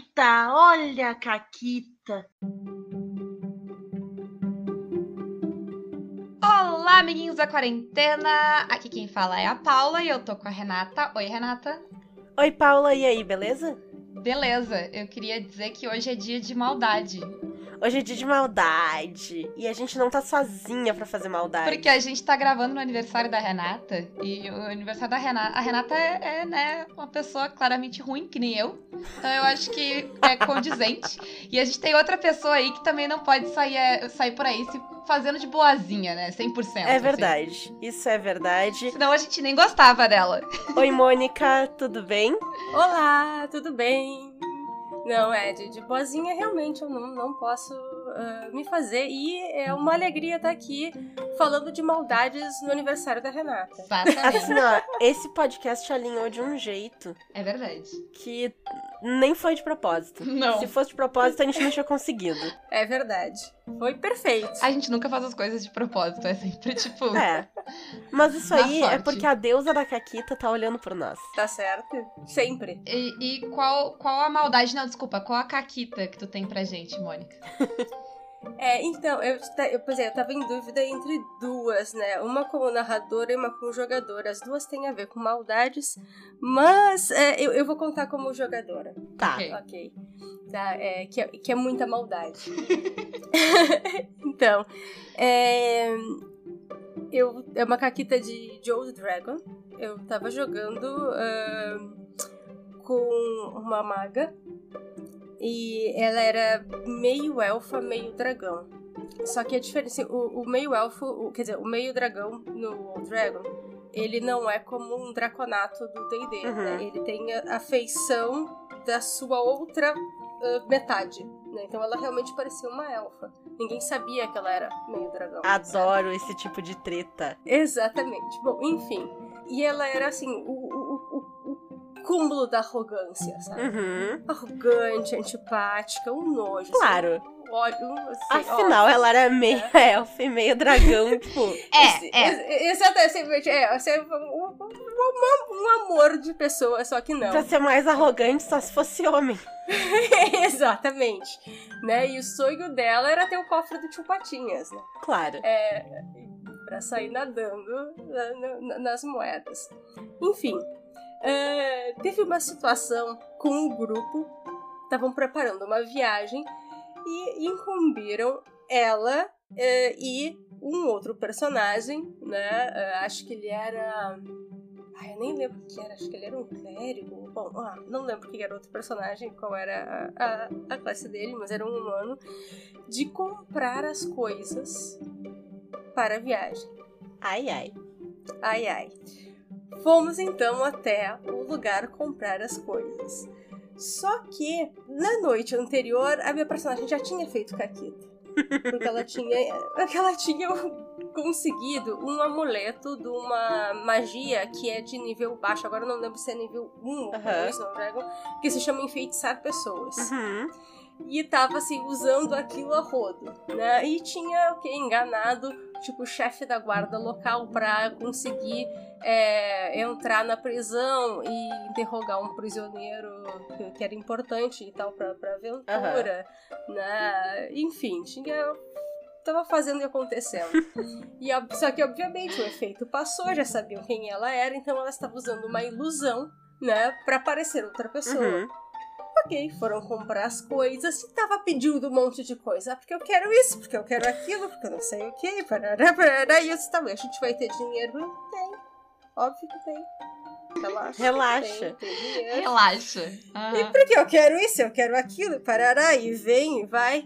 Caquita, olha a Caquita. Olá, amiguinhos da quarentena! Aqui quem fala é a Paula e eu tô com a Renata. Oi, Renata. Oi, Paula, e aí, beleza? Beleza, eu queria dizer que hoje é dia de maldade. Hoje é dia de maldade. E a gente não tá sozinha pra fazer maldade. Porque a gente tá gravando no aniversário da Renata. E o aniversário da Renata. A Renata é, é, né, uma pessoa claramente ruim, que nem eu. Então eu acho que é condizente. e a gente tem outra pessoa aí que também não pode sair, é, sair por aí se fazendo de boazinha, né? 100%. É assim. verdade. Assim. Isso é verdade. Senão a gente nem gostava dela. Oi, Mônica, tudo bem? Olá, tudo bem? Não, é, de, de boazinha realmente eu não, não posso uh, me fazer. E é uma alegria estar aqui falando de maldades no aniversário da Renata. Assim, ó, esse podcast alinhou de um jeito. É verdade. Que nem foi de propósito. Não. Se fosse de propósito, a gente não tinha conseguido. É verdade. Foi perfeito. A gente nunca faz as coisas de propósito, é sempre tipo. É. Mas isso aí é porque a deusa da Caquita tá olhando por nós. Tá certo? Sempre. E, e qual, qual a maldade? Não, desculpa, qual a Caquita que tu tem pra gente, Mônica? É, então, eu, eu, pois é, eu tava em dúvida entre duas, né? Uma como narradora e uma como jogadora. As duas têm a ver com maldades, mas é, eu, eu vou contar como jogadora. Tá. Ok. okay. Tá, é, que, é, que é muita maldade. então, é, eu, é uma caquita de, de Old Dragon. Eu tava jogando uh, com uma maga e ela era meio elfa, meio dragão. Só que a diferença, o, o meio elfo, o, quer dizer, o meio dragão no Old Dragon, ele não é como um draconato do D&D, uhum. né? Ele tem a, a, feição da sua outra uh, metade, né? Então ela realmente parecia uma elfa. Ninguém sabia que ela era meio dragão. Adoro sabe? esse tipo de treta. Exatamente. Bom, enfim. E ela era assim, o, cúmulo da arrogância, sabe? Uhum. Arrogante, antipática, um nojo. Claro. Assim, olho, assim, Afinal, ela era meio é. elfa e meio dragão, tipo. É, é. Exatamente. É, assim, um, um, um, amor de pessoa, só que não. Pra ser mais arrogante, só se fosse homem. Exatamente. Né? E o sonho dela era ter o cofre do Tio Patinhas, né? Claro. É, pra sair nadando nas moedas. Enfim, é, teve uma situação com um grupo, estavam preparando uma viagem e incumbiram ela é, e um outro personagem, né? É, acho que ele era. Ai, eu nem lembro o que era, acho que ele era um clérigo. Bom, ah, não lembro o que era outro personagem, qual era a, a, a classe dele, mas era um humano. De comprar as coisas para a viagem. Ai, ai. Ai, ai. Fomos então até o lugar comprar as coisas. Só que na noite anterior a minha personagem já tinha feito caquita. Porque ela tinha, porque ela tinha conseguido um amuleto de uma magia que é de nível baixo. Agora não lembro se é nível 1 ou 2 no Dragon, que se chama enfeitiçar pessoas. Uhum. E tava assim, usando aquilo a rodo, né? E tinha o que? Enganado, tipo, chefe da guarda local pra conseguir é, entrar na prisão e interrogar um prisioneiro que, que era importante e tal pra, pra aventura, uhum. né? Enfim, tinha tava fazendo e acontecendo. e, só que, obviamente, o efeito passou, já sabiam quem ela era, então ela estava usando uma ilusão, né, pra parecer outra pessoa. Uhum. Ok, foram comprar as coisas e tava pedindo um monte de coisa. Ah, porque eu quero isso, porque eu quero aquilo, porque eu não sei o que, parará, parará, e isso também. A gente vai ter dinheiro? Tem. Óbvio que tem. Relaxa. Relaxa. Tem, tem Relaxa. Uhum. E porque eu quero isso, eu quero aquilo, parará, e vem, e vai.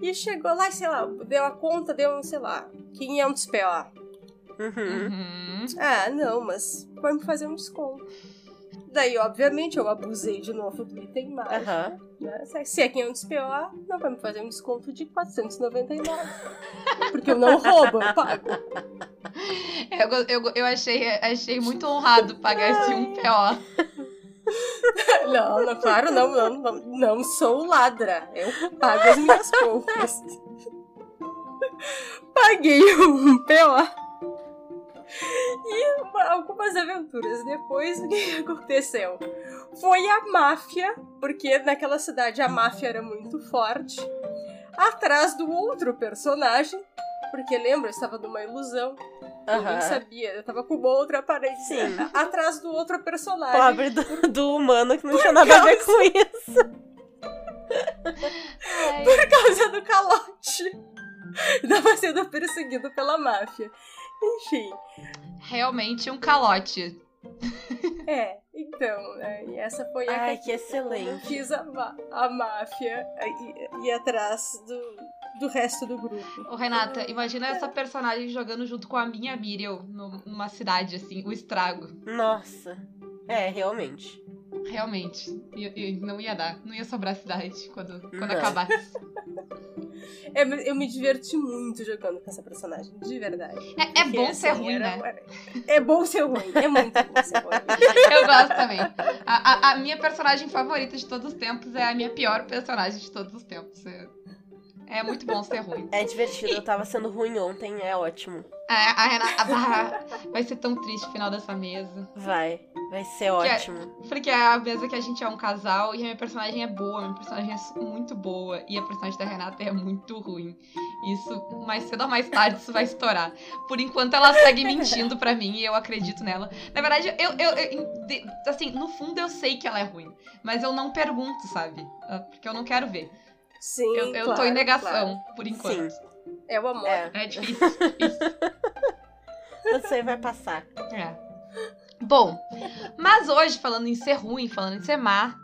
E chegou lá, sei lá, deu a conta, deu, sei lá, 500 PO. Uhum. uhum. Ah, não, mas me fazer um desconto. Daí, obviamente, eu abusei de novo do item mágico. Uhum. Né? Se é 500 PO, não vai me fazer um desconto de 499. porque eu não roubo, eu pago. Eu, eu, eu achei, achei muito honrado pagar esse um PO. Não, não, claro, não, não, não, não sou ladra. Eu pago as minhas compras. Paguei um PO. E algumas aventuras depois, o que aconteceu? foi a máfia, porque naquela cidade a máfia era muito forte, atrás do outro personagem, porque lembra, eu estava numa ilusão. Ninguém Aham. sabia, eu tava com uma outra aparência. Sim. Atrás do outro personagem. Pobre do, do humano que não tinha nada a ver com isso. Por causa do calote. Tava sendo perseguido pela máfia. Enfim. realmente um calote. É, então, né, e essa foi a Ai, Caquita. que excelente. Quis a, a máfia e, e atrás do, do resto do grupo. Ô, Renata, imagina essa personagem jogando junto com a minha Miriam numa cidade, assim, o estrago. Nossa. É, realmente. Realmente. E, e não ia dar. Não ia sobrar cidade quando, quando Não. acabasse. É, eu me diverti muito jogando com essa personagem, de verdade. É, é bom ser assim, ruim, era- né? É bom ser ruim, é muito bom ser ruim. Eu gosto também. A, a- a minha personagem favorita de todos os tempos é a minha pior personagem de todos os tempos. É, é muito bom ser ruim. É divertido. Eu tava sendo ruim ontem, é ótimo. A, a Renata. vai ser tão triste o final dessa mesa. Vai. Vai ser é- ótimo. Porque é a mesa que a gente é um casal e a minha personagem é boa, a minha personagem é muito boa e a personagem da Renata é muito ruim. Isso, mais cedo ou mais tarde, isso vai estourar. Por enquanto, ela segue mentindo pra mim e eu acredito nela. Na verdade, eu, eu, eu- assim, no fundo eu sei que ela é ruim, mas eu não pergunto, sabe? Ah, Porque eu não quero ver. Sim, Eu, eu tô claro, em negação, claro. por enquanto. É o amor. É. É difícil. Você vai passar. É. Bom, mas hoje, falando em ser ruim, falando em ser má,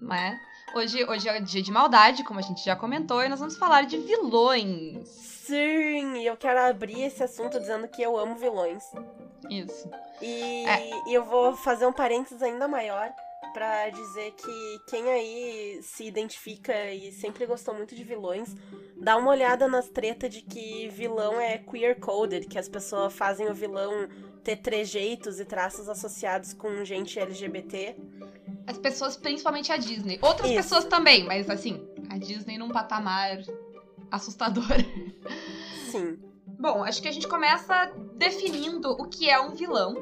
né? Hoje, hoje é dia de maldade, como a gente já comentou, e nós vamos falar de vilões. Sim, e eu quero abrir esse assunto dizendo que eu amo vilões. Isso. E, É. e eu vou fazer um parênteses ainda maior pra dizer que quem aí se identifica e sempre gostou muito de vilões, dá uma olhada nas tretas de que vilão é queer coded, que as pessoas fazem o vilão ter trejeitos e traços associados com gente LGBT. As pessoas, principalmente a Disney. Outras Isso. pessoas também, mas assim, a Disney num patamar assustador. Sim. Bom, acho que a gente começa definindo o que é um vilão,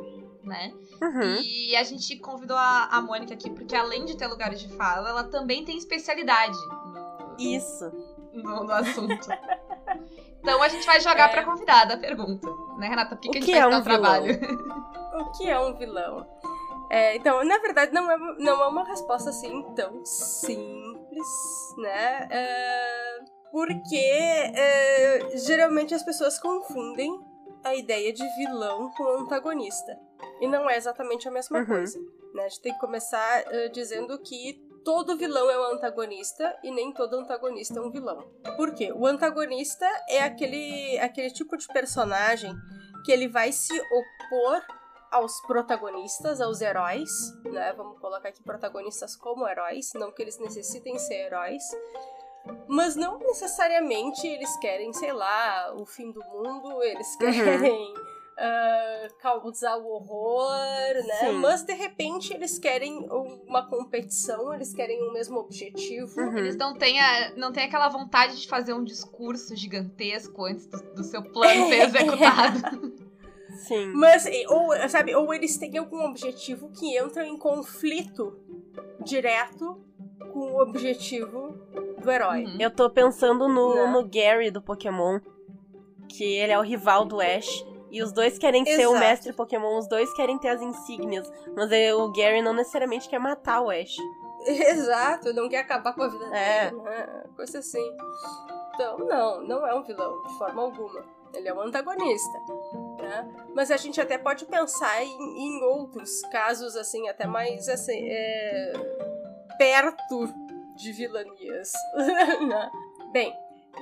né? Uhum. E a gente convidou a, a Mônica aqui porque, além de ter lugares de fala, ela também tem especialidade no, Isso. no, no assunto. Então a gente vai jogar É. pra convidada a pergunta, né, Renata? Por que, O que a gente é um tão trabalho? O que é um vilão? É, então, na verdade, não é, não é uma resposta assim tão simples, né? É, porque é, geralmente as pessoas confundem a ideia de vilão com antagonista. E não é exatamente a mesma Uhum. coisa. Né? A gente tem que começar é, dizendo que todo vilão é um antagonista e nem todo antagonista é um vilão. Por quê? O antagonista é aquele, aquele tipo de personagem que ele vai se opor aos protagonistas, aos heróis, né? Vamos colocar aqui protagonistas como heróis, não que eles necessitem ser heróis. Mas não necessariamente eles querem, sei lá, o fim do mundo, eles querem ah, causar o horror, né? Sim. Mas de repente eles querem uma competição, eles querem o mesmo objetivo. Uhum. Eles não têm, a- não têm aquela vontade de fazer um discurso gigantesco antes do, do seu plano ser executado. Sim. Mas, ou, sabe, ou eles têm algum objetivo que entra em conflito direto com o objetivo do herói. Uhum. Eu tô pensando no, Né? no Gary do Pokémon, que ele é o rival do Ash. E os dois querem ser o Exato. mestre Pokémon, os dois querem ter as insígnias. Mas é, o Gary não necessariamente quer matar o Ash. Exato, não quer acabar com a vida É. dele, né? Coisa assim. Então, não, não é um vilão, de forma alguma. Ele é um antagonista. Né? Mas a gente até pode pensar em, em outros casos, assim, até mais assim, é, perto de vilanias. né? Bem,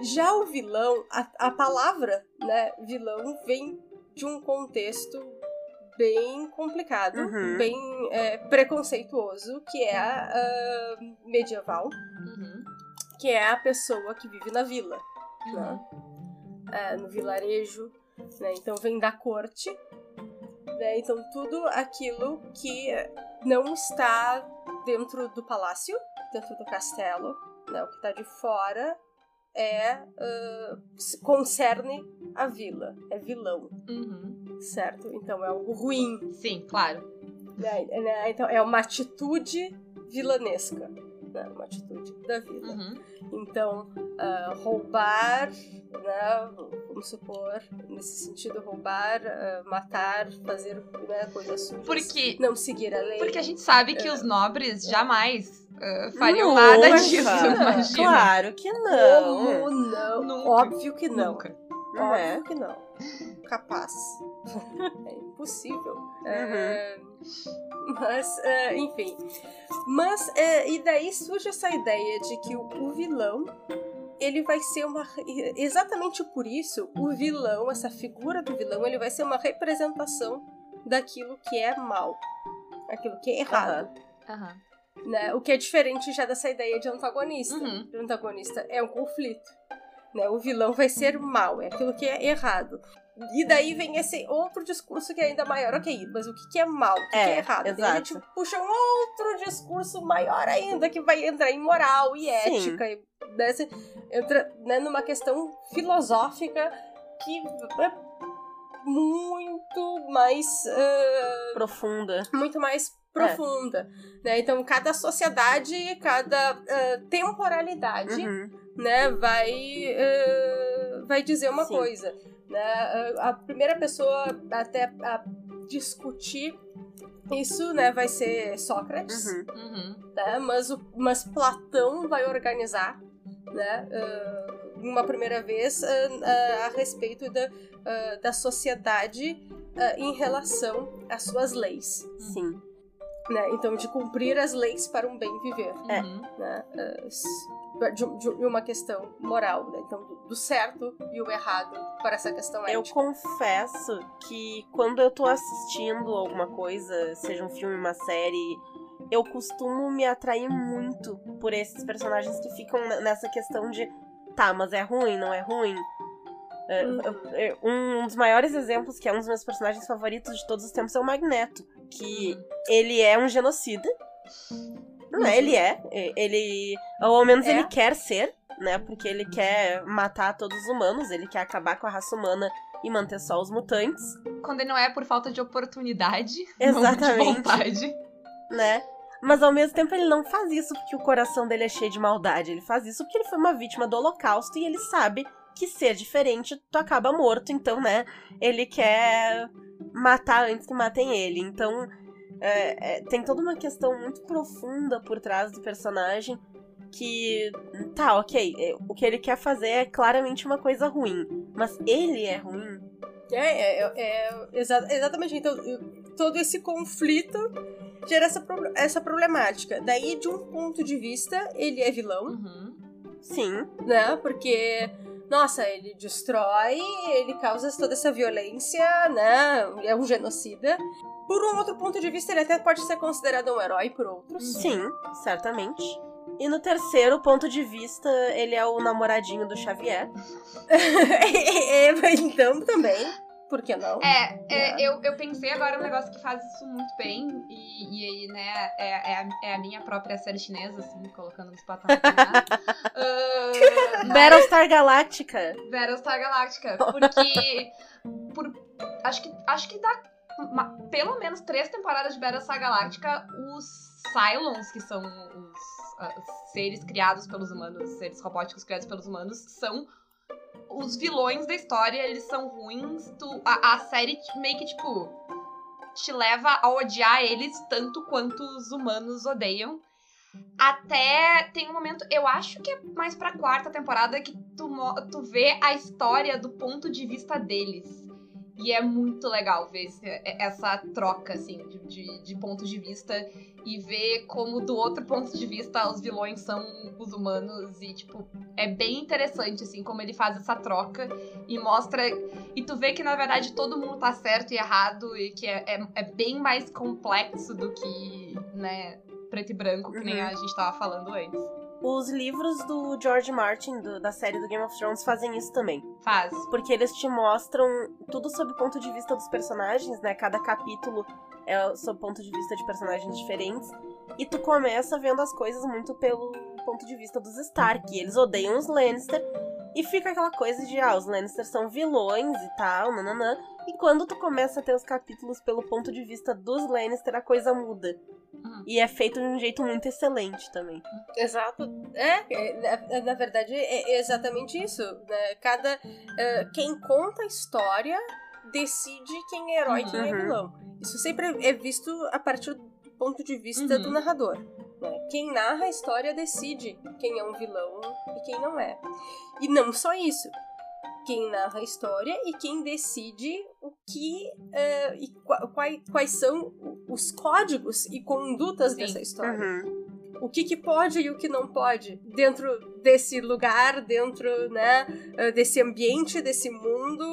já o vilão, a, a palavra né, vilão vem de um contexto bem complicado, Uhum. bem é, preconceituoso, que é a medieval, Uhum. que é a pessoa que vive na vila, Uhum. né? É, no vilarejo, né? Então vem da corte, né? Então tudo aquilo que não está dentro do palácio, dentro do castelo, né? O que está de fora é ah, concerne a vila, é vilão, Uhum. certo? Então é algo ruim, Sim, claro. né? né? Então é uma atitude vilanesca, né? Uma atitude da vida. Uhum. Então, ah, roubar, né, vamos supor, nesse sentido, roubar, ah, matar, fazer né, coisas sujas. Porque, Não seguir a lei. porque a gente sabe que os nobres jamais uh, fariam Nunca. nada disso, imagina. Claro que não. Como não? Nunca. Óbvio que não. Nunca. Não é? Óbvio que não. Capaz. é impossível. Uhum. É, mas, é, enfim. Mas, é, e daí surge essa ideia de que o, o vilão ele vai ser uma. Exatamente por isso, o vilão, essa figura do vilão, ele vai ser uma representação daquilo que é mal. Aquilo que é errado. Aham. Né? O que é diferente já dessa ideia de antagonista. Uhum. O antagonista é um conflito. Né? O vilão vai ser mal, é aquilo que é errado. E daí vem esse outro discurso que é ainda maior. Ok, mas o que que é mal? O que, É, que é errado? Daí a gente exato. puxa um outro discurso maior ainda, que vai entrar em moral e Sim. ética. E, né, entra né, numa questão filosófica que é muito mais. ah, Profunda. muito mais profunda. Né? Então, cada sociedade, cada ah, temporalidade Uhum. né, vai, eh, vai dizer uma Sim. coisa. Né? A primeira pessoa até a discutir isso né, vai ser Sócrates, Uhum. Uhum. né? mas, o, mas Platão vai organizar né, eh, uma primeira vez eh, eh, a respeito da, da sociedade em relação às suas leis. Sim. Né? Então, de cumprir as leis para um bem viver. É. Uhum. né, de, de- uma questão moral, né? então do, certo e o errado para essa questão Eu ética. confesso que quando eu tô assistindo alguma coisa, seja um filme, uma série, eu costumo me atrair muito por esses personagens que ficam nessa questão de tá, mas é ruim, não é ruim? É, Uhum. Um dos maiores exemplos, que é um dos meus personagens favoritos de todos os tempos, é o Magneto. Que Uhum. ele é um genocida. Não é, Uhum. ele é. É, Ele. Ou ao menos É. ele quer ser, né? Porque ele quer matar todos os humanos, ele quer acabar com a raça humana e manter só os mutantes, Quando não é por falta de oportunidade, Exatamente. não de vontade. né? Mas ao mesmo tempo ele não faz isso porque o coração dele é cheio de maldade. Ele faz isso porque ele foi uma vítima do holocausto e ele sabe que ser diferente tu acaba morto. Então, né? Ele quer matar antes que matem ele. Então, é, é, tem toda uma questão muito profunda por trás do personagem que tá, ok, é, o que ele quer fazer é claramente uma coisa ruim, mas ele é ruim. É, é, é, exa- exatamente. Então, todo esse conflito gera essa, pro- essa problemática. Daí, de um ponto de vista, ele é vilão, Uhum. Sim, né? Porque, nossa, ele destrói, ele causa toda essa violência, né? É um genocida. Por um outro ponto de vista, ele até pode ser considerado um herói por outros. sim, certamente. E no terceiro ponto de vista, ele é o namoradinho do Xavier. Então, também. Por que não? É, é, eu, eu pensei agora um negócio que faz isso muito bem, e, e aí, né, é, é, a, é a minha própria série chinesa, assim, colocando nos patamares. uh, Battlestar Galactica. Battlestar Galactica, porque por, acho, que, acho que dá uma- pelo menos três temporadas de Battlestar Galactica, os Cylons, que são os ah, seres criados pelos humanos, seres robóticos criados pelos humanos, são os vilões da história, eles são ruins. Tu, a, a série meio que, tipo, te leva a odiar eles tanto quanto os humanos odeiam. Até tem um momento, eu acho que é mais pra quarta temporada, que tu, tu vê a história do ponto de vista deles. E é muito legal ver esse- essa troca, assim, de, de, de pontos de vista. E ver como, do outro ponto de vista, os vilões são os humanos. E, tipo, é bem interessante, assim, como ele faz essa troca. E mostra... E tu vê que, na verdade, todo mundo tá certo e errado. E que é, é, é bem mais complexo do que, né, preto e branco, que nem Uhum. a gente tava falando antes. Os livros do George Martin, do- da série do Game of Thrones, fazem isso também. Faz. Porque eles te mostram tudo sob o ponto de vista dos personagens, né? Cada capítulo é sob o ponto de vista de personagens diferentes. E tu começa vendo as coisas muito pelo ponto de vista dos Stark. Eles odeiam os Lannister. E fica aquela coisa de, ah, os Lannisters são vilões e tal, nananã. E quando tu começa a ter os capítulos pelo ponto de vista dos Lannister, a coisa muda. Uhum. E é feito de um jeito muito excelente também. Exato. É, é, na, na verdade é exatamente isso. Né? Cada. eh, quem conta a história decide quem é herói e quem é Uhum. vilão. Isso sempre é visto a partir do ponto de vista Uhum. do narrador. Né? Quem narra a história decide quem é um vilão e quem não é. E não só isso. Quem narra a história e quem decide o que eh, e qua- quai- quais são os códigos e condutas Sim. dessa história Uhum. o que, que pode e o que não pode dentro desse lugar, dentro né, eh, desse ambiente, desse mundo,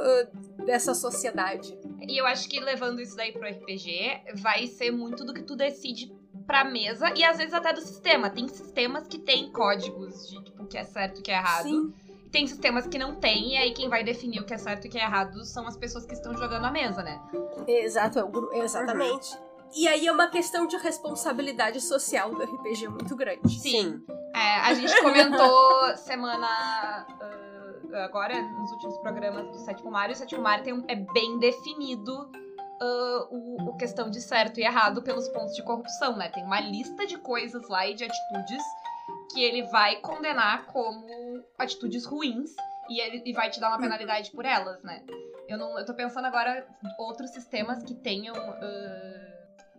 eh, dessa sociedade. E eu acho que levando isso daí pro RPG, vai ser muito do que tu decide pra mesa e às vezes até do sistema. Tem sistemas que tem códigos de tipo, o que é certo e o que é errado. Sim. E tem sistemas que não tem, e aí quem vai definir o que é certo e o que é errado são as pessoas que estão jogando a mesa, né? Exato, é exatamente. E aí é uma questão de responsabilidade social do RPG muito grande. Sim. É, a gente comentou semana. ah, agora, nos últimos programas do Sétimo Mar, e o Sétimo Mar tem um- é bem definido ah, o, o questão de certo e errado pelos pontos de corrupção, né? Tem uma lista de coisas lá e de atitudes que ele vai condenar como atitudes ruins e ele e vai te dar uma penalidade por elas, né? Eu, não, eu tô pensando agora outros sistemas que tenham. ah,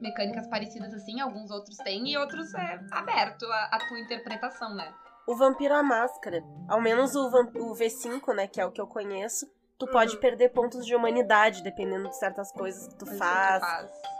mecânicas parecidas assim, alguns outros têm, e outros é aberto a tua interpretação, né? O Vampiro à Máscara, ao menos o, o V5, né, que é o que eu conheço, tu Uhum. pode perder pontos de humanidade dependendo de certas coisas que tu faz.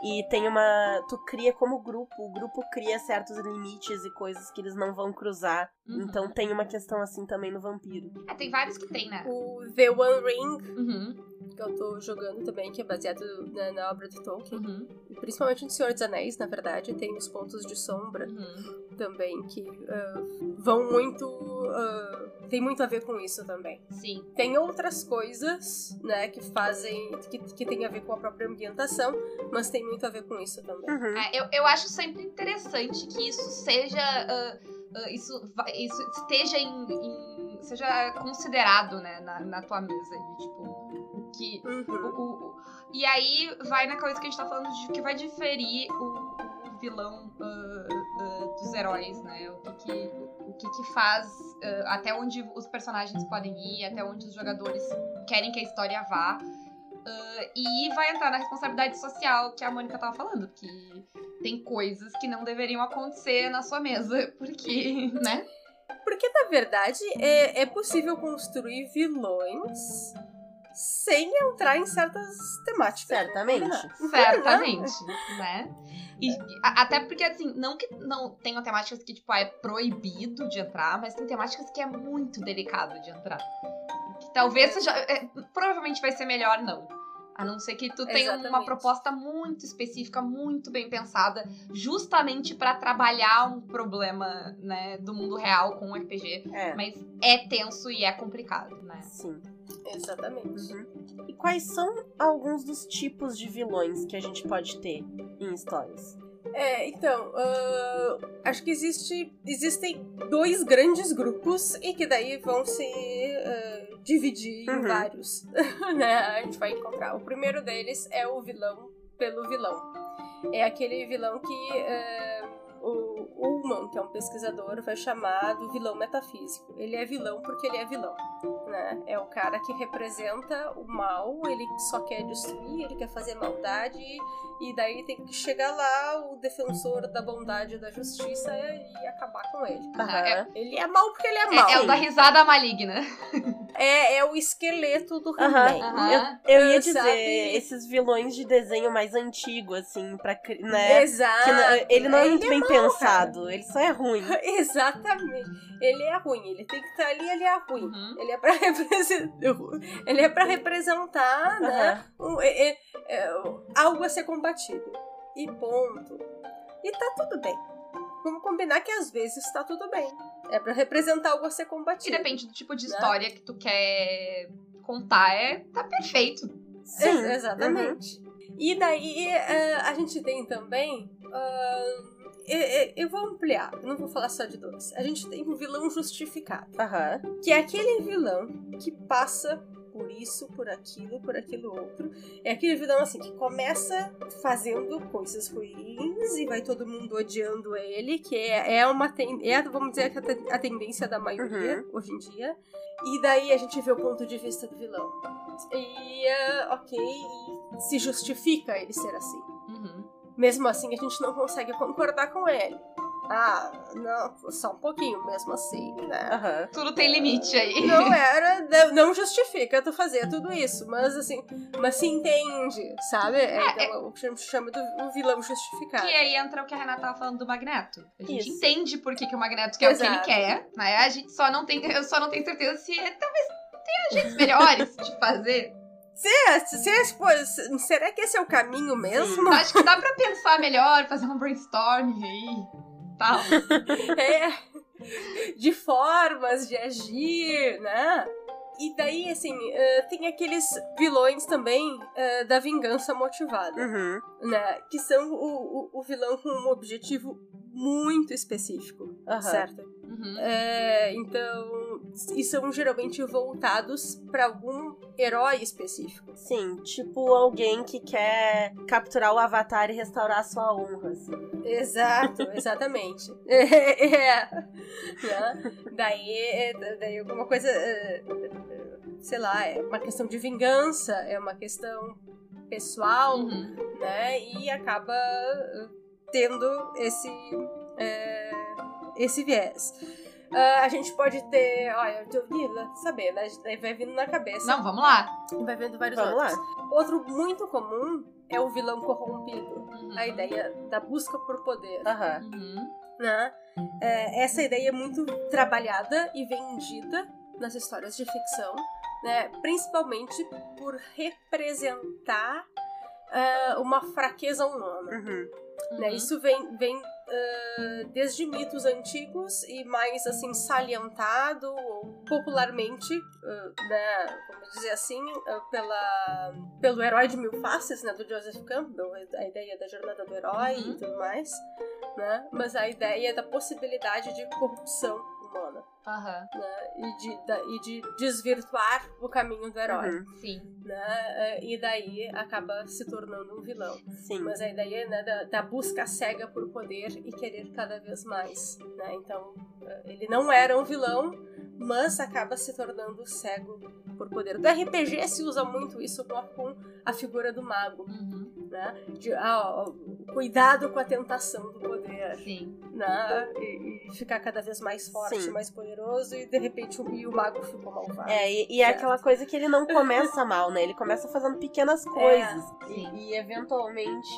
E tem uma. Tu cria como grupo, o grupo cria certos limites e coisas que eles não vão cruzar. Uhum. Então tem uma questão assim também no vampiro. É, tem vários que tem, né? O The One Ring, Uhum, que eu tô jogando também, que é baseado na, na obra do Tolkien, uhum, principalmente no Senhor dos Anéis, na verdade, tem os pontos de sombra uhum. também, que ah, vão muito. ah, tem muito a ver com isso também. Sim. Tem outras coisas, né, que fazem. que, que tem a ver com a própria ambientação, mas tem muito a ver com isso também. Uhum. É, eu, eu acho sempre interessante que isso seja. ah, ah, isso, isso esteja em, em- seja considerado, né, na, na tua mesa. De, tipo, que. Uhum. o- o- o- e aí vai na coisa que a gente tá falando de que vai diferir o, vilão ah, ah, dos heróis, né? O que que, o que, que faz, até onde os personagens podem ir, até onde os jogadores querem que a história vá. Ah, e vai entrar na responsabilidade social que a Mônica tava falando, que tem coisas que não deveriam acontecer na sua mesa, porque, né? Porque, na verdade, é, é possível construir vilões sem entrar em certas temáticas. Certamente. Certamente, né? E a- até porque, assim, não que não tenham temáticas que, tipo, ah, é proibido de entrar, mas tem temáticas que é muito delicado de entrar. Talvez seja. é, provavelmente vai ser melhor não. A não ser que tu tenha uma Exatamente. proposta muito específica, muito bem pensada, justamente pra trabalhar um problema, né, do mundo real com o RPG. É. Mas é tenso e é complicado, né? Sim. Exatamente. Uhum. E quais são alguns dos tipos de vilões que a gente pode ter em histórias? É, então, ah, acho que existe, existem dois grandes grupos e que daí vão se ah, dividir em Uhum. vários. né? A gente vai encontrar. O primeiro deles é o vilão pelo vilão. É aquele vilão que ah, que é um pesquisador, vai chamar do vilão metafísico. Ele é vilão porque ele é vilão. Né? É o cara que representa o mal, ele só quer destruir, ele quer fazer maldade e daí tem que chegar lá o defensor da bondade e da justiça e, acabar com ele. É- Ele é mal porque ele é É, mal. é o da risada maligna. É, é o esqueleto do. He-Man. Aham. Eu ia Ah, dizer, sabe? esses vilões de desenho mais antigo, assim, pra. Né? Exato. Que ele não é Ele muito bem mal, pensado, ele só é ruim. Exatamente. Ele é ruim, ele tem que estar ali, ele é ruim. Uhum. Ele é pra representar. Ele é pra representar, né? Aham. um- é- é- é, algo a ser combatido. E ponto. E tá tudo bem. Vamos combinar que às vezes tá tudo bem. É pra representar algo a ser E combatido. depende do tipo de Né? história que tu quer contar, é, tá perfeito. Sim. Ex- exatamente. E daí eh, a gente tem também é, eu vou ampliar, eu não vou falar só de dois. A gente tem um vilão justificado, Aham. que é aquele vilão que passa por isso, por aquilo, por aquilo outro. É aquele vilão assim que começa fazendo coisas ruins e vai todo mundo odiando ele, que é, é uma ten- é, vamos dizer que a ten- a tendência da maioria hoje em dia. E daí a gente vê o ponto de vista do vilão. E é, ok, se justifica ele ser assim. Uhum. Mesmo assim, a gente não consegue concordar com ele. Ah, não, só um pouquinho, mesmo assim, né? Aham. Tudo tem limite aí. Não era, não- justifica tu fazer tudo isso, mas assim, mas se entende, sabe? É, então, o que a gente chama do o vilão justificado. E aí entra o que a Renata tava falando do Magneto. A gente Isso. entende por que, que o Magneto quer o que ele Exato. quer, né? A gente só não tem, eu só não tenho certeza se é, talvez tenha jeitos melhores de fazer. É, se, se- pô, se- será que esse é o caminho mesmo? Acho que dá pra pensar melhor, fazer um brainstorming aí. Tal. É, de formas de agir, né? E daí, assim, eh, tem aqueles vilões também eh, da vingança motivada. Uhum. né? Que são o, o, o vilão com um objetivo muito específico, Aham. certo? Uhum. É, então, e são geralmente voltados para algum herói específico. Sim, tipo alguém que quer capturar o avatar e restaurar sua honra, assim. Exato, exatamente. É, é? Daí, daí alguma coisa, é, é, sei lá, é uma questão de vingança, é uma questão pessoal, Uhum. né? E acaba tendo esse, é, esse viés. Ah, a gente pode ter, olha, eu tô saber, né? Daí vai vindo na cabeça. Não, vamos lá. Vai vendo vários Vamos outros. Outro muito comum é o vilão corrompido. Uhum. A ideia da busca por poder. Uhum. né? É, essa ideia é muito trabalhada e vendida nas histórias de ficção, né? Principalmente por representar ah, uma fraqueza humana. Uhum. Né? Uhum. Isso vem, vem ah, desde mitos antigos e mais assim salientado popularmente, ah, né, vamos dizer assim, ah, pela, pelo herói de mil faces, né, do Joseph Campbell, a ideia da jornada do herói Uhum. e tudo mais, né? Mas a ideia da possibilidade de corrupção humana, Aham. né? E de, da- e de desvirtuar o caminho do herói, Uhum. Sim. né? Ah, E daí acaba se tornando um vilão. Sim. Mas a ideia né, da, da busca cega por poder e querer cada vez mais. Né? Então, eh, ele não era um vilão, mas acaba se tornando cego por poder. Do RPG se usa muito isso com a, com a figura do mago. Uhum. Né? De, ah, cuidado com a tentação do poder. Sim. Né? E, e ficar cada vez mais forte, Sim. mais poderoso, e de repente o, e o mago ficou malvado. É, e, e é Certo. aquela coisa que ele não começa mal, né? Ele começa fazendo pequenas coisas. Sim. E, e eventualmente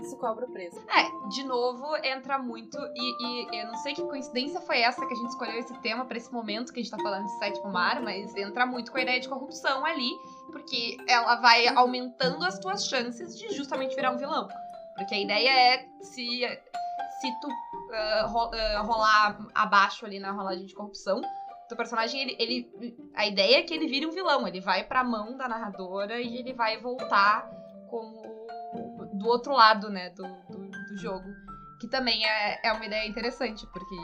isso cobra o preço. É, de novo, entra muito. E, e eu não sei que coincidência foi essa que a gente escolheu esse tema pra esse momento que a gente tá falando de sétimo mar, mas entra muito com a ideia de corrupção ali, porque ela vai aumentando as tuas chances de justamente virar um vilão. Porque a ideia é se, se tu ro- ah, rolar abaixo ali na rolagem de corrupção. Teu personagem, ele, ele. A ideia é que ele vire um vilão. Ele vai pra mão da narradora e ele vai voltar como do outro lado, né, do, do, do jogo. Que também é, é uma ideia interessante, porque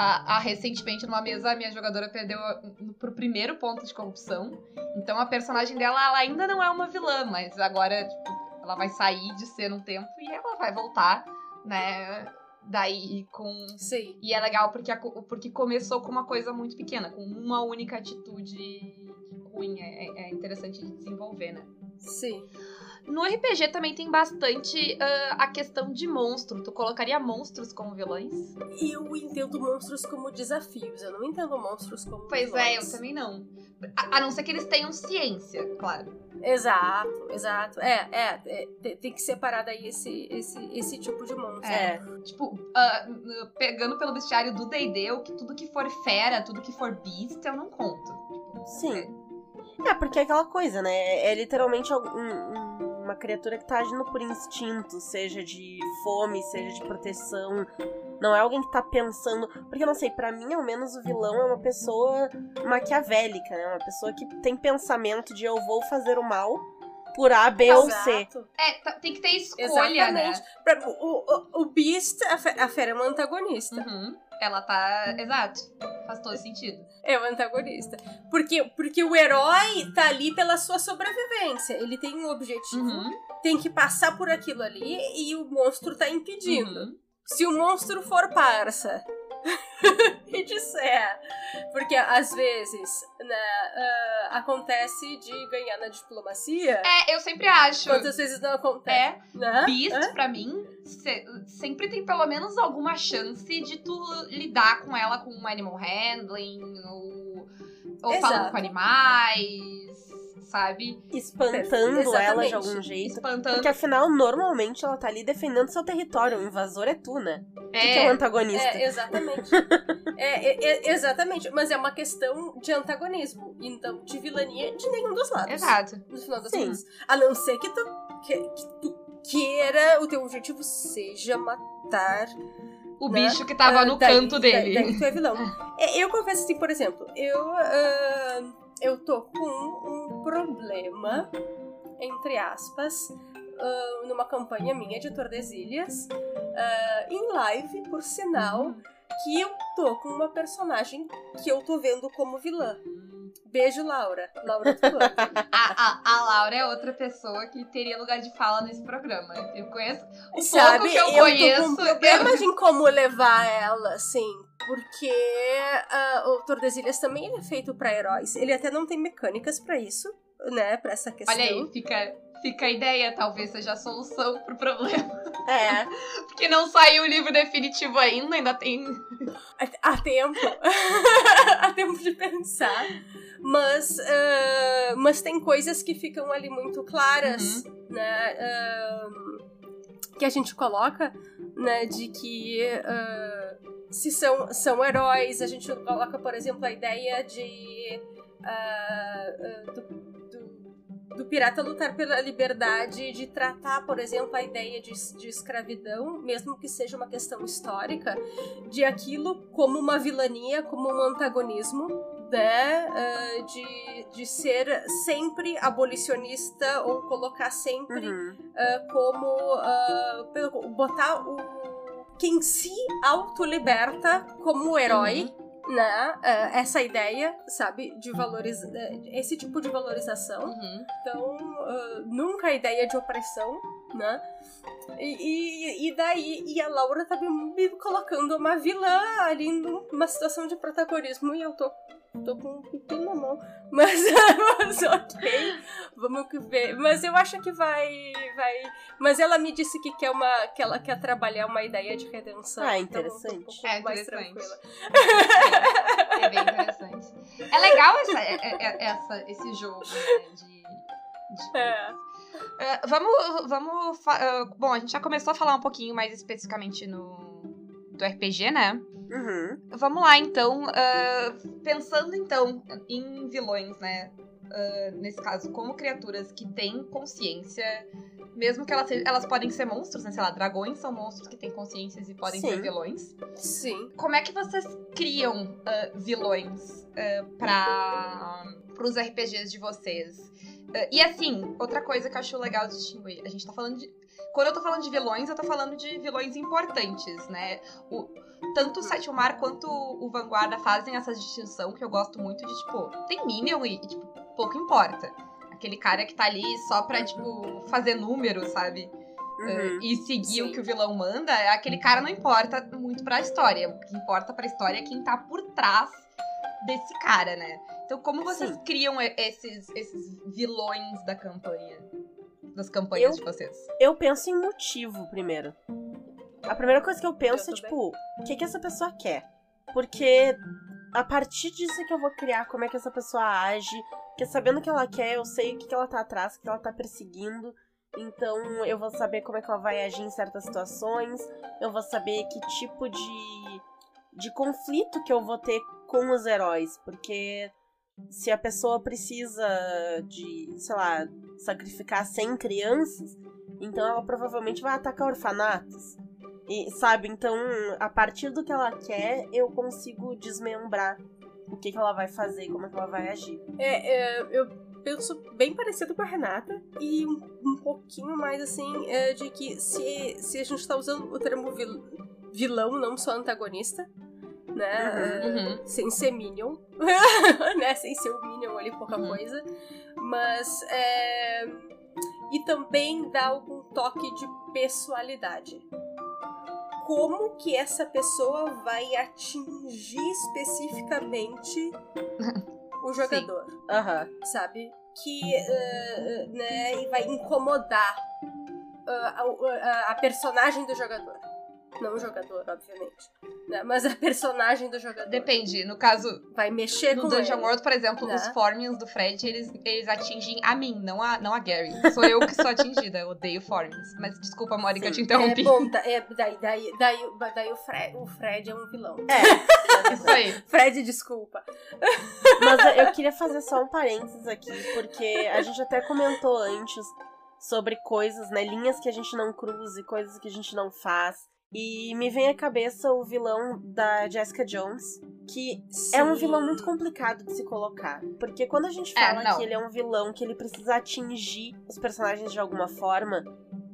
a, a- recentemente numa mesa a minha jogadora perdeu a- pro primeiro ponto de corrupção. Então a personagem dela ela ainda não é uma vilã, mas agora tipo, ela vai sair de ser um tempo e ela vai voltar, né? Daí com Sim. e é legal porque, a porque começou com uma coisa muito pequena, com uma única atitude ruim. É, é interessante de desenvolver, né? Sim. No RPG também tem bastante ah, a questão de monstro. Tu colocaria monstros como vilões? Eu entendo monstros como desafios, eu não entendo monstros como Pois é, vilões. eu também não. A, a não ser que eles tenham ciência, claro. Exato, exato. É, é, é, te- tem que separar daí esse, esse, esse tipo de monstro. É. Tipo, n- pegando pelo bestiário do D&D, que- tudo que for fera, tudo que for beast, eu não conto. Sim. É, porque é aquela coisa, né? É literalmente algum- um- uma criatura que tá agindo por instinto, seja de fome, seja de proteção. Não é alguém que tá pensando. Porque eu não sei, pra mim, ao menos, o vilão é uma pessoa maquiavélica, né? Uma pessoa que tem pensamento de eu vou fazer o mal por A, B ou C. Exato. É, tá- tem que ter escolha, Exatamente. né? Pra- o, o, o Beast, a, Fe- a Fera é uma antagonista. Uhum. Ela tá. Exato. Faz todo sentido. É o antagonista. Porque, porque o herói tá ali pela sua sobrevivência. Ele tem um objetivo, Uhum. tem que passar por aquilo ali e o monstro tá impedindo. Uhum. Se o monstro for parça e disser. Porque às vezes né, ah, acontece de ganhar na diplomacia. É, eu sempre acho. Quantas vezes não acontece? É, Né? Beast, pra mim, se- sempre tem pelo menos alguma chance de tu lidar com ela com animal handling, ou, ou falando com animais, sabe? Espantando ela Exatamente. de algum jeito. Espantando. Porque afinal, normalmente ela tá ali defendendo seu território. O invasor é tu, né? Tu que é o É, antagonista. É, exatamente. é, é, é, exatamente. Mas é uma questão de antagonismo. Então, de vilania de nenhum dos lados. exato. No final das Sim. contas. A não ser que tu, que, que tu queira, o teu objetivo seja matar O Né? bicho que tava Ah, no daí- canto dele. Daí, daí tu é vilão. É, Eu confesso assim, por exemplo, eu, ah, eu tô com um problema, entre aspas, ah, numa campanha minha de Tordesilhas, em live, por sinal, que eu tô com uma personagem que eu tô vendo como vilã. Beijo, Laura. Laura Tulan. A, a, a Laura é outra pessoa que teria lugar de fala nesse programa. Eu conheço. O Sabe, pouco que eu, tô com conheço. um problema em como levar ela, assim. Porque ah, o Tordesilhas também ele é feito pra heróis. Ele até não tem mecânicas pra isso, né? Pra essa questão. Olha aí, fica, fica a ideia, talvez seja a solução pro problema. É. Porque não saiu o livro definitivo ainda, ainda tem. Há tempo. Há tempo de pensar. Mas, ah, mas tem coisas que ficam ali muito claras, né? ah, que a gente coloca, né? De que ah, se são, são heróis, a gente coloca, por exemplo, a ideia de. do, do- pirata lutar pela liberdade, de tratar, por exemplo, a ideia de, de escravidão, mesmo que seja uma questão histórica, de aquilo como uma vilania, como um antagonismo, né? ah, de, de ser sempre abolicionista ou colocar sempre Uhum. ah, como pelo- botar o quem se autoliberta como herói, né? Ah, essa ideia, sabe, de valoriza esse tipo de valorização. Uhum. Então, ah, nunca a ideia de opressão, né? E, e, e daí, e a Laura tá me, colocando uma vilã ali numa situação de protagonismo e eu tô, tô com um pipi na mão. Mas, mas ok, vamos que ver. Mas eu acho que vai, vai. Mas ela me disse que quer uma, que ela quer trabalhar uma ideia de redenção. Ah, então eu tô um interessante. pouco É mais interessante. tranquila. É bem interessante. É legal essa, é- é- essa- esse jogo, né? De. de- É. É, vamos. vamos é, bom, a gente já começou a falar um pouquinho mais especificamente no. Do RPG, né? Uhum. Vamos lá, então. ah, pensando, então, em vilões, né? Nesse caso, como criaturas que têm consciência, mesmo que elas, elas podem ser monstros, né? Sei lá, dragões são monstros que têm consciências e podem Sim. ser vilões. Sim. Como é que vocês criam vilões uh, para os RPGs de vocês? Ah, e assim, outra coisa que eu acho legal de distinguir, a gente tá falando de. Quando eu tô falando de vilões, eu tô falando de vilões importantes, né? O, tanto o Sétimo Mar quanto o Vanguarda fazem essa distinção que eu gosto muito de, tipo, tem Minion e, tipo, pouco importa. Aquele cara que tá ali só pra, tipo, fazer número, sabe? Uhum. Uh, e seguir o Sim. que o vilão manda, aquele cara não importa muito pra história. O que importa pra história é quem tá por trás desse cara, né? Então, como vocês Sim. criam esses, esses vilões da campanha? Das campanhas Eu- de vocês? Eu penso em motivo primeiro. A primeira coisa que eu penso Eu é, tipo, o que, que essa pessoa quer? Porque a partir disso que eu vou criar como é que essa pessoa age. Porque sabendo o que ela quer, eu sei o que, que ela tá atrás, o que ela tá perseguindo. Então eu vou saber como é que ela vai agir em certas situações. Eu vou saber que tipo de, de conflito que eu vou ter com os heróis. Porque se a pessoa precisa de, sei lá, sacrificar 100 crianças, então ela provavelmente vai atacar orfanatos. E, sabe, então, a partir do que ela quer, eu consigo desmembrar o que, que ela vai fazer como é que ela vai agir. É, é, eu penso bem parecido com a Renata e um, um pouquinho mais assim é, de que se, se a gente tá usando o termo vil, vilão, não só antagonista, né? Uhum. Uhum. sem ser Minion, né? Sem ser o Minion ali, pouca Uhum. coisa. Mas. é, E também dá algum toque de pessoalidade. Como que essa pessoa vai atingir especificamente o jogador, Aham. sabe? Que, eh, né, e vai incomodar ah, a, a- a personagem do jogador. Não o jogador, obviamente. né, Mas a personagem do jogador. Depende. No caso, Vai mexer no com Dungeon ele. World, por exemplo, né? os Formians do Fred, eles, eles atingem a mim, não a, não a Gary. Sou eu que sou atingida. Eu odeio Formians. Mas desculpa, Mori, que eu te interrompi. É bom, da- é, daí, daí, daí, daí o, Fred, o Fred é um vilão. É. Isso aí. Fred, desculpa. Mas eu queria fazer só um parênteses aqui, porque a gente até comentou antes sobre coisas, né? Linhas que a gente não cruza e coisas que a gente não faz. E me vem à cabeça o vilão da Jessica Jones, que é um Sim. vilão muito complicado de se colocar. Porque quando a gente É, fala não. que ele é um vilão que ele precisa atingir os personagens de alguma forma,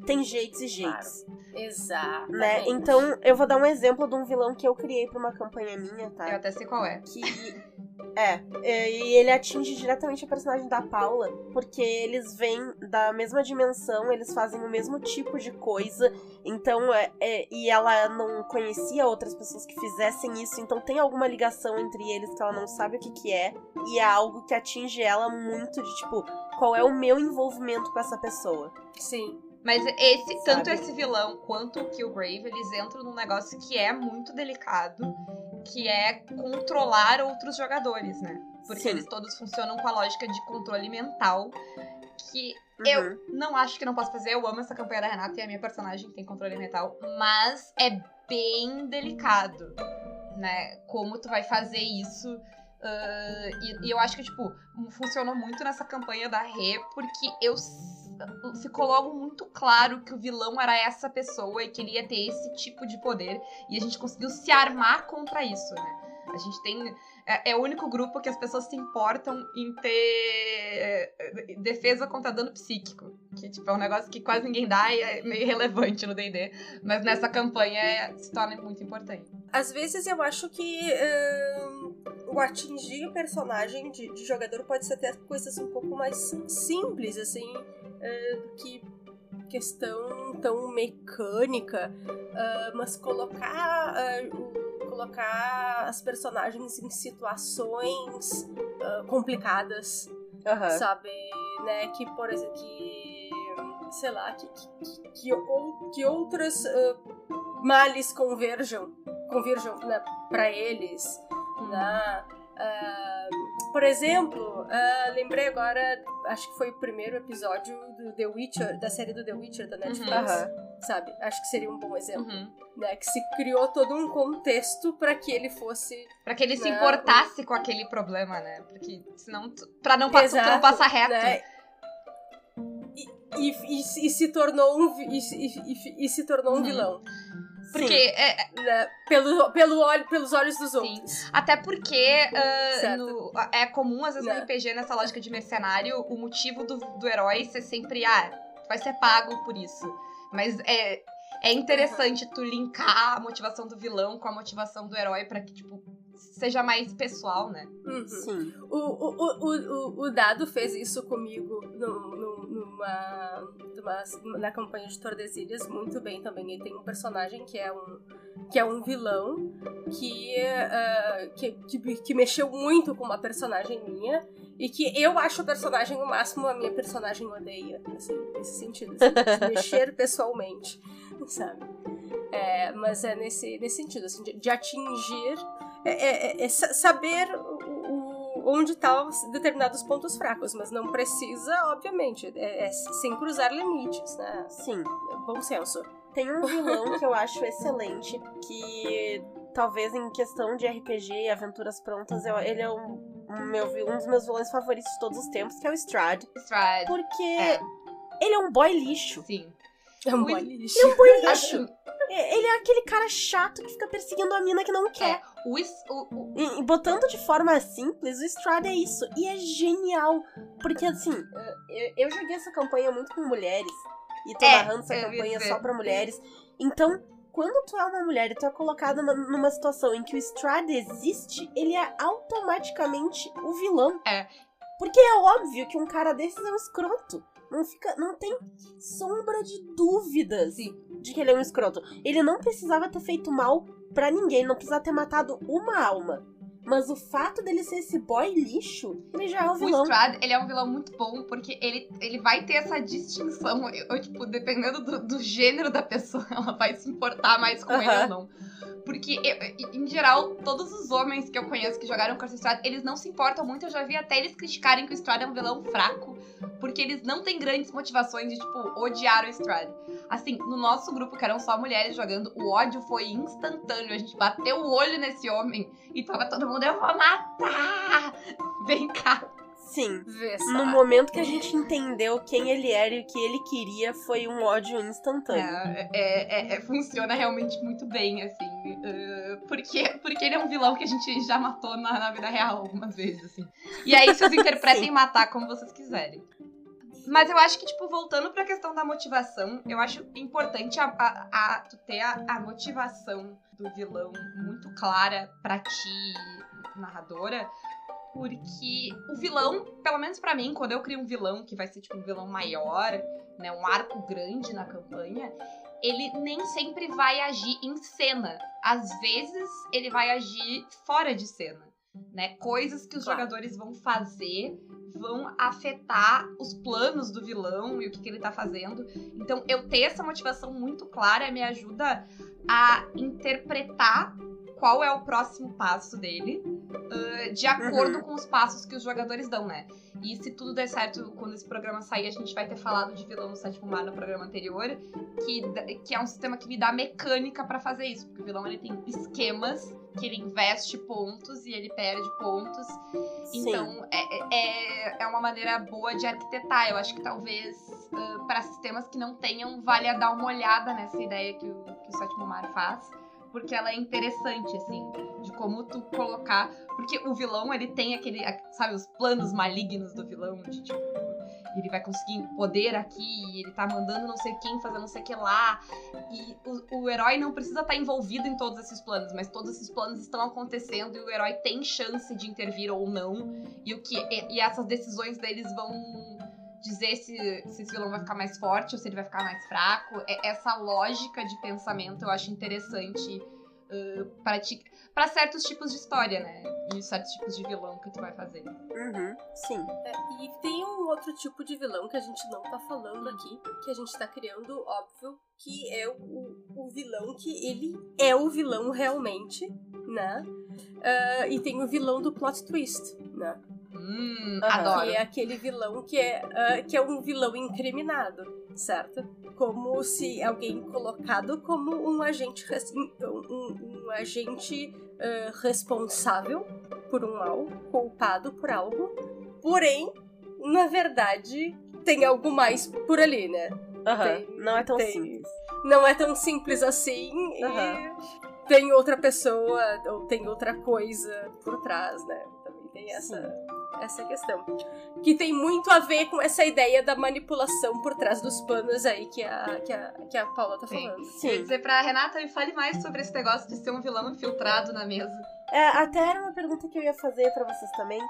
tem jeitos e jeitos. Exato. Né? Então, eu vou dar um exemplo de um vilão que eu criei pra uma campanha minha, tá? Eu até sei qual é. que é, e ele atinge diretamente a personagem da Paula, porque eles vêm da mesma dimensão, eles fazem o mesmo tipo de coisa, então é, é- e ela não conhecia outras pessoas que fizessem isso, então tem alguma ligação entre eles que ela não sabe o que que é, e é algo que atinge ela muito de tipo, qual é o meu envolvimento com essa pessoa? Sim. Mas esse, tanto Sabe? esse vilão quanto o Killgrave, eles entram num negócio que é muito delicado, que é controlar outros jogadores, né? Porque Sim. eles todos funcionam com a lógica de controle mental, que Uhum. Eu não acho que não posso fazer. Eu amo essa campanha da Renata e a minha personagem tem controle mental. Mas é bem delicado, né? Como tu vai fazer isso. ah, e, e eu acho que, tipo, funcionou muito nessa campanha da Rê, porque eu. Ficou logo muito claro que o vilão era essa pessoa e que ele ia ter esse tipo de poder. E a gente conseguiu se armar contra isso, né? A gente tem. É, é o único grupo que as pessoas se importam em ter é, defesa contra dano psíquico. Que, tipo, é um negócio que quase ninguém dá e é meio relevante no D&D. Mas nessa campanha é- se torna muito importante. Às vezes eu acho que ahn, o atingir o personagem de, de jogador pode ser até coisas um pouco mais sim- simples, assim, ah, do que questão tão mecânica, ah, mas colocar, o- colocar as personagens em situações ah, complicadas, Aham. sabe, né, que por exemplo, que sei lá, que, que, que, ou- que outras ah, males converjam, converjam né, para eles, né? Por exemplo, ah, lembrei agora, acho que foi o primeiro episódio do The Witcher, da série do The Witcher da Netflix, Aham. sabe? Acho que seria um bom exemplo, Uhum. né? Que se criou todo um contexto para que ele fosse Pra que ele se Não. importasse com aquele problema, né? Porque senão. tu- Pra não, tu não Exato, passar reto. né? E, e, e, e se tornou um se- e se tornou um Uhum. vilão, Porque. Sim. é- né? Pelo, pelo olho, pelos olhos dos Sim. outros. Até porque Certo. no- é comum, às vezes, no Né. RPG, nessa lógica de mercenário, o motivo do, do herói ser sempre, ah, tu vai ser pago por isso. Mas é, é interessante tu linkar a motivação do vilão com a motivação do herói pra que, tipo, seja mais pessoal, né? Uhum. Sim. O, o, o, o, o Dado fez isso comigo no, no- numa, numa, na campanha de Tordesilhas muito bem também. Ele tem um personagem que é um, que é um vilão que, ah, que, que, que mexeu muito com uma personagem minha. E que eu acho o personagem o máximo, a minha personagem odeia. Assim, nesse sentido. Assim, de mexer pessoalmente, sabe? É, mas é nesse, nesse sentido, assim, de, de atingir. É, é- é sa- saber o, onde estão determinados pontos fracos, mas não precisa, obviamente, é, é sem cruzar limites, né? Sim. É Bom senso. Tem um vilão que eu acho excelente, que talvez em questão de RPG e aventuras prontas, eu- ele é um, um meu, um dos meus vilões favoritos de todos os tempos, que é o Strad. Stride. Porque É. ele é um boy lixo. Sim. É um bom lixo. Ele é um boy lixo. É, Ele é aquele cara chato que fica perseguindo a mina que não quer. O, is- o- o- e botando de forma simples, o Strada é isso. E é genial. Porque, assim, eh, eu, eu joguei essa campanha muito com mulheres. E tô É, narrando essa campanha dizer. só pra mulheres. Então, quando tu é uma mulher e tu é colocada numa, numa situação em que o Strada existe, ele é automaticamente o vilão. É. Porque é óbvio que um cara desses é um escroto. Não, fica, não tem sombra de dúvidas Sim. de que ele é um escroto. Ele não precisava ter feito mal pra ninguém, não precisava ter matado uma alma. Mas o fato dele ser esse boy lixo, ele já é o O vilão. Strad, ele é um vilão muito bom, porque ele, ele vai ter essa distinção. Eu, eu, tipo, dependendo do, do gênero da pessoa, ela vai se importar mais com ele Aham. ou não. Porque, eu- em geral, todos os homens que eu conheço que jogaram o Strad, eles não se importam muito. Eu já vi até eles criticarem que o Strad é um vilão fraco, porque eles não têm grandes motivações de, tipo, odiar o Strad. Assim, no nosso grupo, que eram só mulheres jogando, o ódio foi instantâneo. A gente bateu o olho nesse homem e tava todo mundo, eu vou matar! Vem cá. Sim. Só. No momento que a gente entendeu quem ele era e o que ele queria, foi um ódio instantâneo. É, é, é, é, funciona realmente muito bem, assim. eh, porque, porque ele é um vilão que a gente já matou na, na vida real algumas vezes, assim. E aí vocês interpretem matar como vocês quiserem. Mas eu acho que, tipo, voltando pra questão da motivação, eu acho importante a, a, a- tu ter a, a motivação do vilão muito clara pra ti, narradora, porque o vilão, pelo menos pra mim, quando eu crio um vilão que vai ser, tipo, um vilão maior, né, um arco grande na campanha, ele nem sempre vai agir em cena. Às vezes, ele vai agir fora de cena, né? Coisas que os Claro. jogadores vão fazer vão afetar os planos do vilão e o que, que ele tá fazendo. Então, eu ter essa motivação muito clara me ajuda a interpretar qual é o próximo passo dele, ah, de acordo com os passos que os jogadores dão, né? E se tudo der certo, quando esse programa sair, a gente vai ter falado de vilão no sétimo mar no programa anterior, que, que é um sistema que me dá mecânica pra fazer isso. Porque o vilão ele tem esquemas que ele investe pontos e ele perde pontos. Sim. Então, é, é, é uma maneira boa de arquitetar. Eu acho que talvez ah, para sistemas que não tenham, valha dar uma olhada nessa ideia que o, que o Sétimo Mar faz. Porque ela é interessante, assim, de como tu colocar. Porque o vilão, ele tem aquele, sabe, os planos malignos do vilão, de tipo. Ele vai conseguir poder aqui, ele tá mandando não sei quem fazer não sei o que lá. E o, o herói não precisa estar envolvido em todos esses planos, mas todos esses planos estão acontecendo e o herói tem chance de intervir ou não. E, o que, e, e essas decisões deles vão dizer se, se esse vilão vai ficar mais forte ou se ele vai ficar mais fraco. É- essa lógica de pensamento eu acho interessante para certos tipos de história, né? E certos tipos de vilão que tu vai fazer. Uhum, sim. É, e tem um outro tipo de vilão que a gente não tá falando aqui, que a gente tá criando, óbvio, que é o, o vilão que ele é o vilão realmente, né? Ah, e tem o vilão do plot twist, né? Hum, adoro. Que é aquele vilão que é, ah, que é um vilão incriminado, certo? Como se alguém colocado como um agente, um, um- agente ah, responsável por um mal, culpado por algo, porém, na verdade, tem algo mais por ali, né? Aham. Tem- Não é tão tem- simples. Não é tão simples assim Aham. e tem outra pessoa ou tem outra coisa por trás, né? Também tem essa, essa questão. Que tem muito a ver com essa ideia da manipulação por trás dos panos aí que a, que a, que a Paula tá Sim. falando. Eu ia Sim. dizer pra Renata, me fale mais sobre esse negócio de ser um vilão infiltrado na mesa. É, até era uma pergunta que eu ia fazer pra vocês também.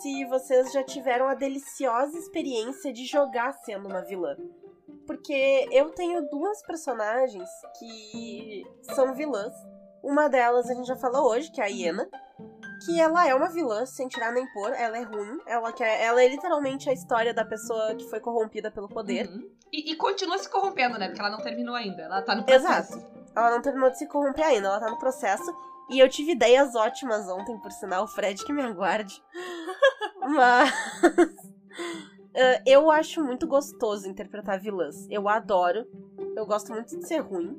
Se vocês já tiveram a deliciosa experiência de jogar sendo uma vilã. Porque eu tenho duas personagens que são vilãs. Uma delas a gente já falou hoje, que é a Iena. Que ela é uma vilã, sem tirar nem pôr. Ela é ruim. Ela, quer, ela é literalmente a história da pessoa que foi corrompida pelo poder. Uhum. E, e continua se corrompendo, né? Porque ela não terminou ainda. Ela tá no processo. Exato. Ela não terminou de se corromper ainda, ela tá no processo. E eu tive ideias ótimas ontem, por sinal, o Fred que me aguarde. Mas. eh, eu acho muito gostoso interpretar vilãs. Eu adoro. Eu gosto muito de ser ruim.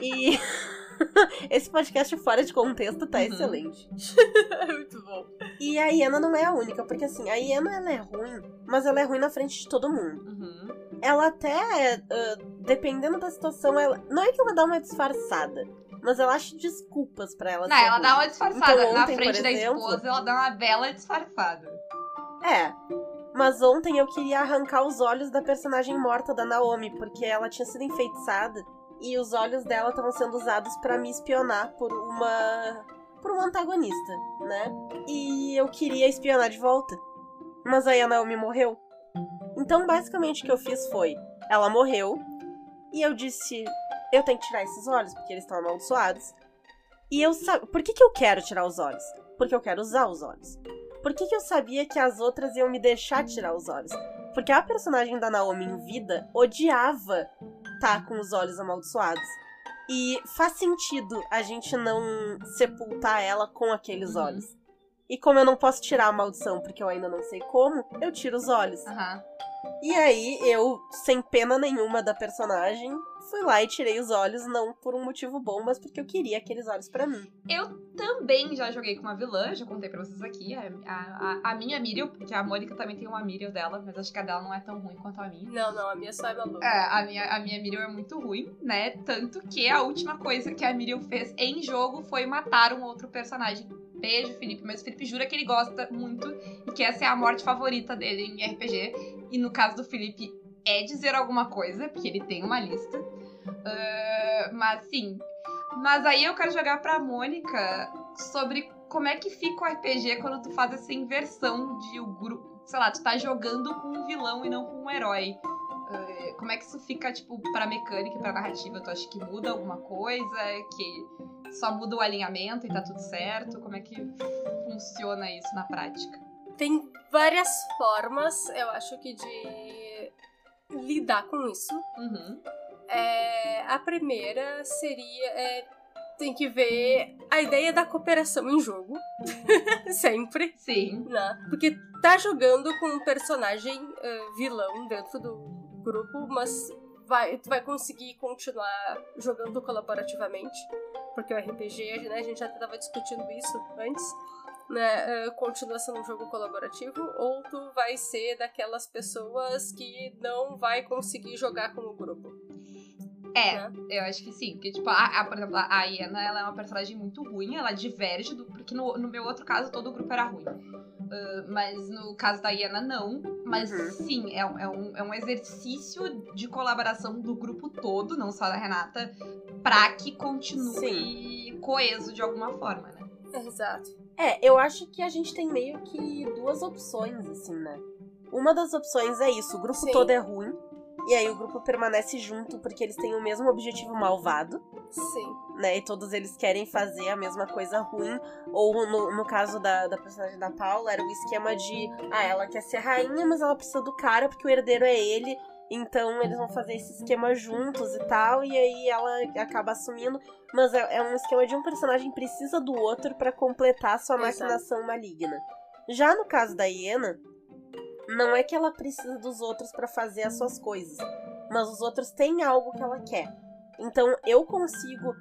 E. Esse podcast fora de contexto tá Uhum. excelente. muito bom. E a Iena não é a única, porque assim, a Iena ela é ruim, mas ela é ruim na frente de todo mundo. Uhum. ela até, ah, dependendo da situação, ela não é que ela dá uma disfarçada, mas ela acha desculpas pra ela Não, ela ruim. dá uma disfarçada. Então, Na ontem, por frente da exemplo- esposa, ela dá uma bela disfarçada. É. Mas ontem eu queria arrancar os olhos da personagem morta da Naomi, porque ela tinha sido enfeitiçada e os olhos dela estavam sendo usados pra me espionar por uma por um antagonista, né? E eu queria espionar de volta. Mas aí a Naomi morreu. Então, basicamente o que eu fiz foi, ela morreu e eu disse, eu tenho que tirar esses olhos porque eles estão amaldiçoados. E eu sabia, por que que eu quero tirar os olhos? Porque eu quero usar os olhos. Por que, que eu sabia que as outras iam me deixar tirar os olhos? Porque a personagem da Naomi em vida odiava estar com os olhos amaldiçoados. E faz sentido a gente não sepultar ela com aqueles Uhum. olhos. E como eu não posso tirar a maldição porque eu ainda não sei como, eu tiro os olhos. Aham. E aí eu, sem pena nenhuma da personagem, fui lá e tirei os olhos, não por um motivo bom, mas porque eu queria aqueles olhos pra mim. Eu também já joguei com uma vilã, já contei pra vocês aqui. A, a, a- a minha Miriam, porque a Mônica também tem uma Miriam dela, mas acho que a dela não é tão ruim quanto a minha. Não, não, a minha só é maluca. É, a minha, a minha Miriam é muito ruim, né? Tanto que a última coisa que a Miriam fez em jogo foi matar um outro personagem. Beijo, Felipe. Mas o Felipe jura que ele gosta muito e que essa é a morte favorita dele em RPG. E no caso do Felipe, é dizer alguma coisa, porque ele tem uma lista. Ah, mas sim. Mas aí eu quero jogar pra Mônica sobre como é que fica o RPG quando tu faz essa inversão de o grupo. Sei lá, tu tá jogando com um vilão e não com um herói. Eh, Como é que isso fica, tipo, pra mecânica e pra narrativa? Tu acha que muda alguma coisa? Que só muda o alinhamento e tá tudo certo? Como é que funciona isso na prática? Tem várias formas, eu acho que, de lidar com isso. Uhum. É, a primeira seria. é, tem que ver a ideia da cooperação em jogo. Sempre. Sim. né? Porque tá jogando com um personagem eh, vilão dentro do grupo, mas vai, tu vai conseguir continuar jogando colaborativamente. Porque o RPG, né, a gente já tava discutindo isso antes, né? eh, continua sendo um jogo colaborativo, ou tu vai ser daquelas pessoas que não vai conseguir jogar com o grupo. É, né? eu acho que sim. Porque, tipo, a, a- por exemplo, a Iena, ela é uma personagem muito ruim, ela diverge do. Porque no, no meu outro caso, todo o grupo era ruim. Ah, mas no caso da Iena, não. Mas Uhum. sim, é, um- é, um, é um exercício de colaboração do grupo todo, não só da Renata, pra que continue coeso de alguma forma, né? Exato. É, eu acho que a gente tem meio que duas opções, assim, né? Uma das opções é isso, o grupo Sim. todo é ruim, e aí o grupo permanece junto porque eles têm o mesmo objetivo malvado, Sim. né? E todos eles querem fazer a mesma coisa ruim. Ou no, no caso da, da personagem da Paula, era o esquema de ah, ela quer ser rainha, mas ela precisa do cara porque o herdeiro é ele. Então eles vão fazer esse esquema juntos e tal, e aí ela acaba assumindo. Mas é, é um esquema de um personagem precisa do outro pra completar sua Exato. maquinação maligna. Já no caso da Iena, não é que ela precisa dos outros pra fazer as suas coisas, mas os outros têm algo que ela quer. Então eu consigo.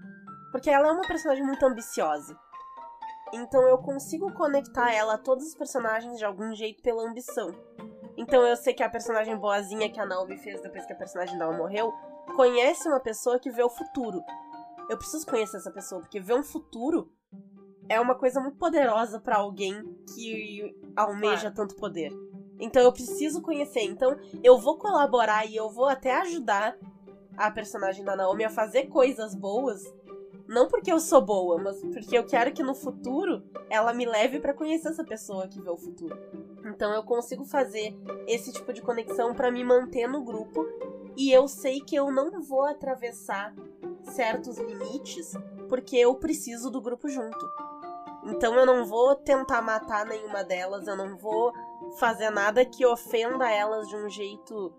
Porque ela é uma personagem muito ambiciosa. Então eu consigo conectar ela a todos os personagens de algum jeito pela ambição. Então eu sei que a personagem boazinha que a Naomi fez depois que a personagem dela morreu conhece uma pessoa que vê o futuro. Eu preciso conhecer essa pessoa, porque ver um futuro é uma coisa muito poderosa pra alguém que almeja tanto poder. Então eu preciso conhecer. Então eu vou colaborar e eu vou até ajudar a personagem da Naomi a fazer coisas boas. Não porque eu sou boa, mas porque eu quero que no futuro ela me leve pra conhecer essa pessoa que vê o futuro. Então eu consigo fazer esse tipo de conexão pra me manter no grupo e eu sei que eu não vou atravessar certos limites porque eu preciso do grupo junto. Então eu não vou tentar matar nenhuma delas, eu não vou fazer nada que ofenda elas de um jeito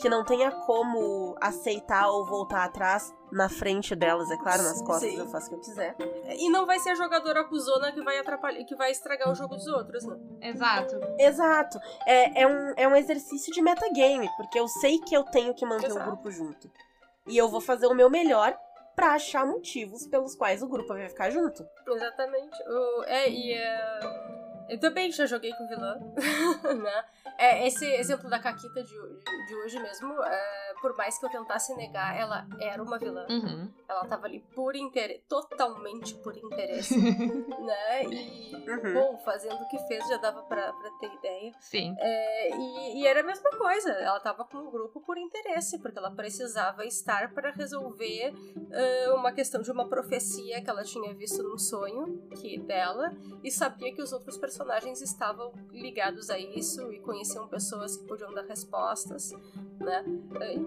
que não tenha como aceitar ou voltar atrás na frente delas, é claro, nas costas Sim. eu faço o que eu quiser. E não vai ser a jogadora acusona que vai atrapalhar, que vai estragar o jogo dos outros, né? Exato. Exato. É, é, um, é um exercício de metagame, porque eu sei que eu tenho que manter Exato. o grupo junto. E eu vou fazer o meu melhor pra achar motivos pelos quais o grupo vai ficar junto. Exatamente. O- é, e é, Eu também já joguei com vilã, né? É, esse exemplo da Caquita de, de hoje mesmo, é, por mais que eu tentasse negar, ela era uma vilã. Uhum. Ela tava ali por interesse, totalmente por interesse, né? E, Uhum. bom, fazendo o que fez já dava pra, pra ter ideia. Sim. É, e, e era a mesma coisa, ela tava com o grupo por interesse, porque ela precisava estar para resolver ah, uma questão de uma profecia que ela tinha visto num sonho que dela e sabia que os outros personagens estavam ligados a isso e conheciam pessoas que podiam dar respostas, né?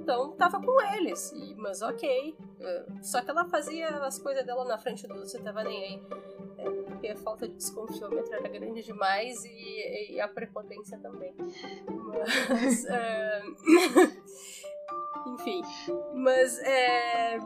Então tava com eles, e, mas ok. Ah, Só que ela fazia as coisas dela na frente outros e tava nem aí. É, porque a falta de desconfiômetro era grande demais e, e a prepotência também. Mas. ah, Enfim. Mas. é,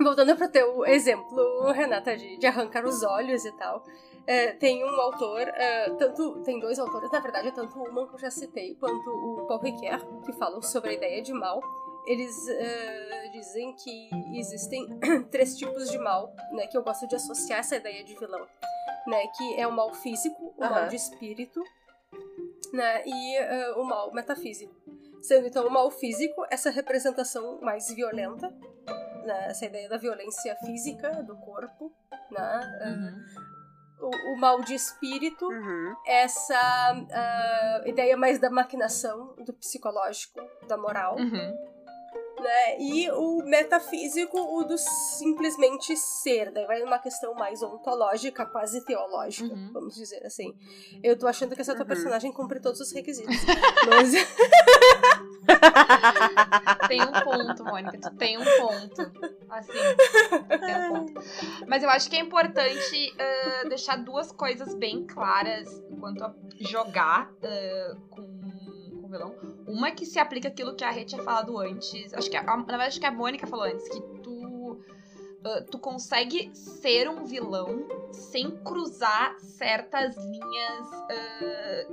Voltando pro teu exemplo, Renata, de, de arrancar os olhos e tal. é, tem um autor, é, tanto tem dois autores, na verdade, tanto uma que eu já citei, quanto o Paul Ricoeur, que falam sobre a ideia de mal. Eles é, dizem que existem três tipos de mal, né, que eu gosto de associar essa ideia de vilão, né, que é o mal físico, o mal Aham. de espírito, né, e é, o mal metafísico. Sendo então o mal físico essa representação mais violenta, né, essa ideia da violência física do corpo, né, é, Uhum. o, o mal de espírito, Uhum. essa ah, ideia mais da maquinação, do psicológico, da moral, Uhum. Né? E o metafísico, o do simplesmente ser. Daí vai numa questão mais ontológica, quase teológica, Uhum. vamos dizer assim. Eu tô achando que essa tua Uhum. personagem cumpre todos os requisitos. Mas Tem um ponto, Mônica. Tu tem um ponto. Assim, tem um ponto. Mas eu acho que é importante ah, deixar duas coisas bem claras quanto a jogar ah, com, vilão. Uma que se aplica aquilo que a Rê tinha falado antes. Acho que a- na verdade acho que a Mônica falou antes, que tu. ah, tu consegue ser um vilão sem cruzar certas linhas ah,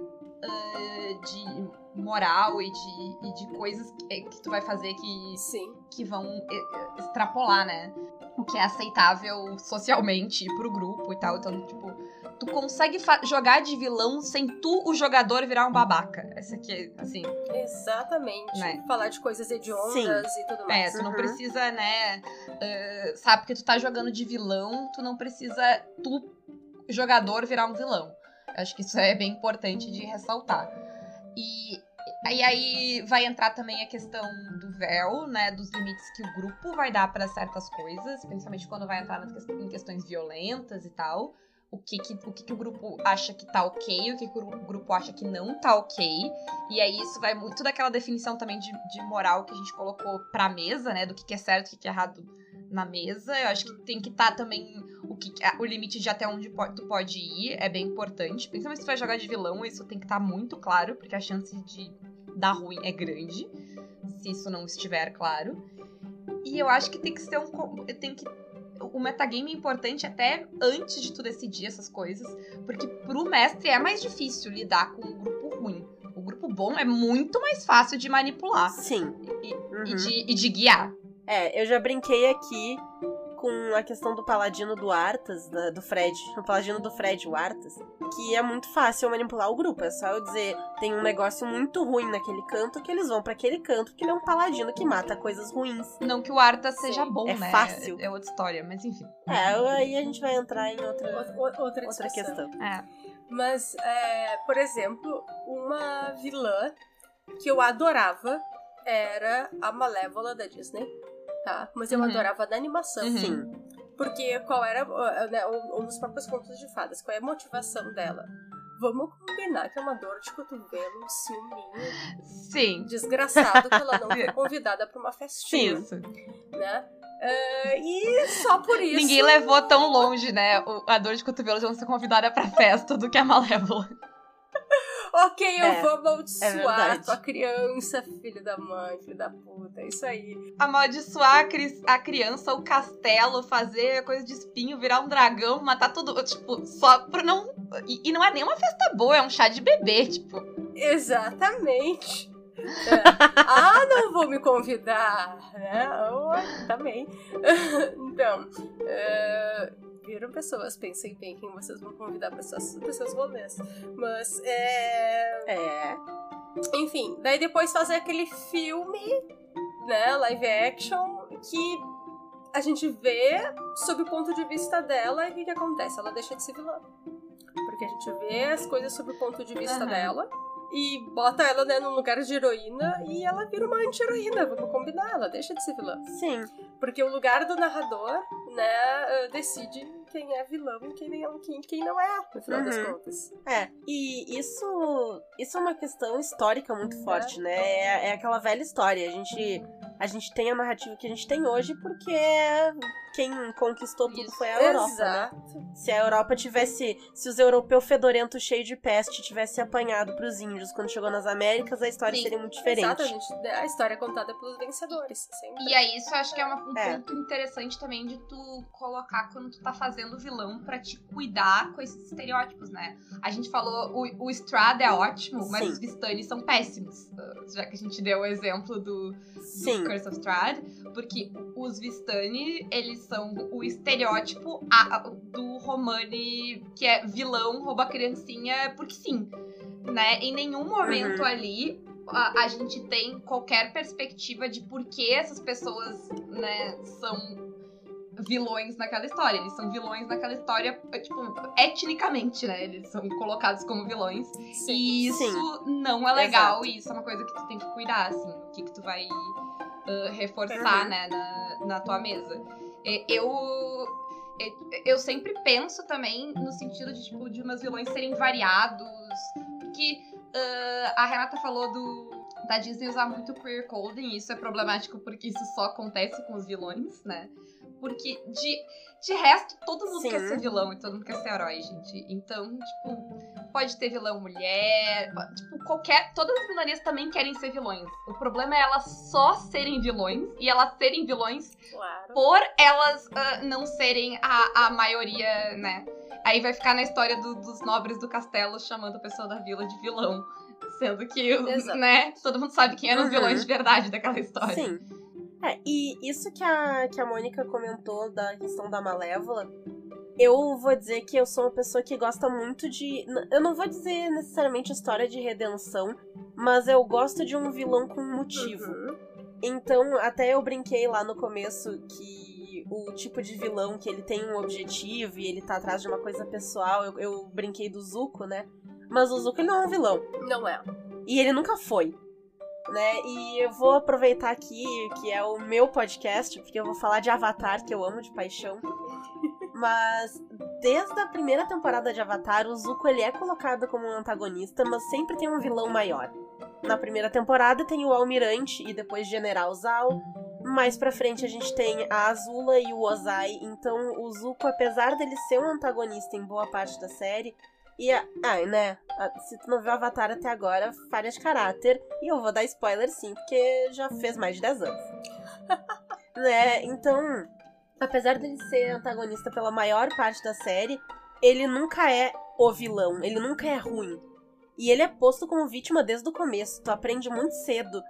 ah, de moral e de, e de coisas que, que tu vai fazer que, sim. que vão eh, eh, extrapolar, né? O que é aceitável socialmente pro grupo e tal. Então, tipo, tu consegue jogar de vilão sem tu, o jogador, virar um babaca. Essa aqui, assim, Exatamente. Né? Falar de coisas hediondas Sim. e tudo mais. é, tu não Uhum. precisa, né? eh, sabe, porque tu tá jogando de vilão, tu não precisa, tu, jogador, virar um vilão. Acho que isso é bem importante de ressaltar. E aí, aí vai entrar também a questão do véu, né? Dos limites que o grupo vai dar para certas coisas, principalmente quando vai entrar em questões violentas e tal. O que que, o que que o grupo acha que tá ok, o que, que o grupo acha que não tá ok. E aí isso vai muito daquela definição também de, de moral que a gente colocou pra mesa, né? Do que, que é certo e o que, que é errado na mesa. Eu acho que tem que estar também o, que, o limite de até onde tu pode ir. É bem importante. Principalmente se tu vai jogar de vilão, isso tem que estar muito claro, porque a chance de dar ruim é grande. Se isso não estiver claro. E eu acho que tem que ser um. Tem que. O metagame é importante até antes de tu decidir essas coisas. Porque pro mestre é mais difícil lidar com um grupo ruim. O grupo bom é muito mais fácil de manipular Sim. e, Uhum. e de, e de guiar. É, eu já brinquei aqui com a questão do paladino do Arthas, da- do Fred, o paladino do Fred, o Arthas, que é muito fácil manipular o grupo. É só eu dizer, tem um negócio muito ruim naquele canto, que eles vão pra aquele canto, que ele é um paladino que mata coisas ruins. Não que o Arta Sim, seja bom, é né? fácil. É outra história, mas enfim. É, aí a gente vai entrar em outra, Outra, outra questão. É. Mas, é, por exemplo, uma vilã que eu adorava era a Malévola da Disney, tá? Mas eu Uhum. adorava da animação. Uhum. Sim. Porque qual era, uh, né, um dos próprios contos de fadas, qual é a motivação dela? Vamos combinar que é uma dor de cotovelo, um ciúminho Sim. desgraçado que ela não foi convidada pra uma festinha, Isso. né? Ah, e só por isso... Ninguém levou tão longe, né? A dor de cotovelo de não ser convidada pra festa do que a Malévola. Ok, eu É, vou é amaldiçoar verdade. tua criança, filho da mãe, filho da puta, é isso aí. Amaldiçoar a, cri- a criança, o castelo, fazer coisa de espinho, virar um dragão, matar tudo. Tipo, só pra não. E, e não é nem uma festa boa, é um chá de bebê, tipo. Exatamente. É. Ah, não vou me convidar, né? Oh, também. Então, é, Viram pessoas? Pensem bem quem vocês vão convidar para seus, pra seus rolês. Mas, é... É. Enfim, daí depois fazer aquele filme, né, live action, que a gente vê sob o ponto de vista dela e o que, que acontece? Ela deixa de ser vilã. Porque a gente vê as coisas sob o ponto de vista Aham. dela e bota ela, né, num lugar de heroína e ela vira uma anti-heroína, vamos combinar, ela deixa de ser vilã. Sim. Porque o lugar do narrador, né, eh, decide quem é vilão e quem, não- quem, quem não é, no final das Uhum. contas. É, e isso, isso é uma questão histórica muito forte, né? É, é aquela velha história. A gente, a gente tem a narrativa que a gente tem hoje porque quem conquistou tudo Isso. foi a Europa, né? Exato. Se a Europa tivesse. Se os europeus fedorentos cheios de peste tivesse apanhado pros índios quando chegou nas Américas, a história Sim, seria muito diferente. Exato, a, gente, a história é contada pelos vencedores, sempre. E aí, isso eu acho que é uma- um É. ponto interessante também de tu colocar quando tu tá fazendo vilão pra te cuidar com esses estereótipos, né? A gente falou, o, o Strahd é ótimo, mas Sim. os Vistani são péssimos. Uh, Já que a gente deu o exemplo do, do. Curse of Strahd, porque os Vistani, eles são o estereótipo do Romani que é vilão, rouba criancinha, porque sim. Né? Em nenhum momento Uhum. ali a, a gente tem qualquer perspectiva de por que essas pessoas, né, são vilões naquela história. Eles são vilões naquela história, é, tipo, etnicamente, né? Eles são colocados como vilões. Sim. E isso Sim. não é legal, Exato. e isso é uma coisa que tu tem que cuidar, assim, o que, que tu vai ah, reforçar, Uhum. né, na, na tua mesa. E- Eu. e- Eu sempre penso também no sentido de, tipo, de umas vilões serem variados. Que ah, a Renata falou do. Da Disney usar muito queer coding, e isso é problemático porque isso só acontece com os vilões, né? Porque de, de resto, todo mundo Sim. quer ser vilão e todo mundo quer ser herói, gente. Então, tipo, pode ter vilão mulher, po- tipo, qualquer. Todas as minorias também querem ser vilões. O problema é elas só serem vilões e elas serem vilões Claro. por elas ah, não serem a, a maioria, né? Aí vai ficar na história do- dos nobres do castelo chamando a pessoa da vila de vilão. Sendo que, Exato. né, todo mundo sabe quem eram os Uhum. vilões de verdade daquela história. Sim. É, e isso que a, que a Mônica comentou da questão da Malévola, eu vou dizer que eu sou uma pessoa que gosta muito de. Eu não vou dizer necessariamente história de redenção, mas eu gosto de um vilão com motivo. Uhum. Então, até eu brinquei lá no começo que o tipo de vilão que ele tem um objetivo e ele tá atrás de uma coisa pessoal, eu, eu brinquei do Zuko, né? Mas o Zuko ele não é um vilão. Não é. E ele nunca foi. Né? E eu vou aproveitar aqui, que é o meu podcast, porque eu vou falar de Avatar, que eu amo de paixão. Mas desde a primeira temporada de Avatar, o Zuko ele é colocado como um antagonista, mas sempre tem um vilão maior. Na primeira temporada tem o Almirante e depois General Zal. Mais pra frente a gente tem a Azula e o Ozai. Então o Zuko, apesar dele ser um antagonista em boa parte da série, e, a- ai, né? a- Se tu não viu Avatar até agora, falha de caráter. E eu vou dar spoiler sim, porque já fez mais de 10 anos. né? Então, apesar dele ser antagonista pela maior parte da série, ele nunca é o vilão, ele nunca é ruim. E ele é posto como vítima desde o começo. Tu aprende muito cedo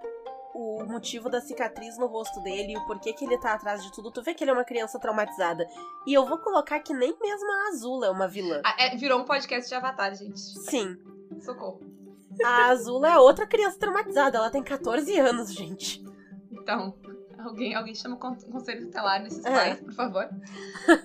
o motivo da cicatriz no rosto dele, o porquê que ele tá atrás de tudo. Tu vê que ele é uma criança traumatizada. E eu vou colocar que nem mesmo a Azula é uma vilã. Ah, é, virou um podcast de Avatar, gente. Sim. Socorro. A Azula é outra criança traumatizada. Ela tem 14 anos, gente. Então, alguém, alguém chama o con- conselho tutelar nesses É. pais, por favor.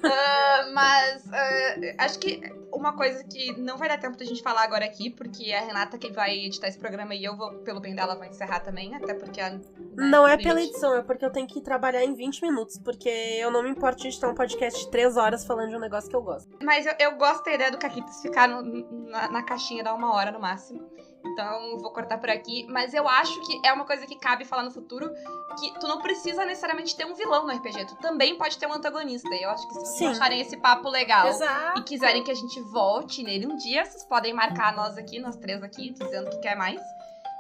Ah, mas ah, acho que uma coisa que não vai dar tempo da gente falar agora aqui, porque a Renata que vai editar esse programa e eu vou, pelo bem dela, vou encerrar também, até porque a. né, Não é pela edição, é porque eu tenho que trabalhar em 20 minutos. Porque eu não me importo de editar um podcast de 3 horas falando de um negócio que eu gosto. Mas eu, eu gosto da ideia do Caquitas ficar no- na, na caixinha dar uma hora no máximo. Então vou cortar por aqui. Mas eu acho que é uma coisa que cabe falar no futuro. Que tu não precisa necessariamente ter um vilão no RPG. Tu também pode ter um antagonista. E eu acho que se vocês Sim. acharem esse papo legal Exato. e quiserem que a gente volte nele um dia, vocês podem marcar nós aqui, nós três aqui, dizendo que quer mais.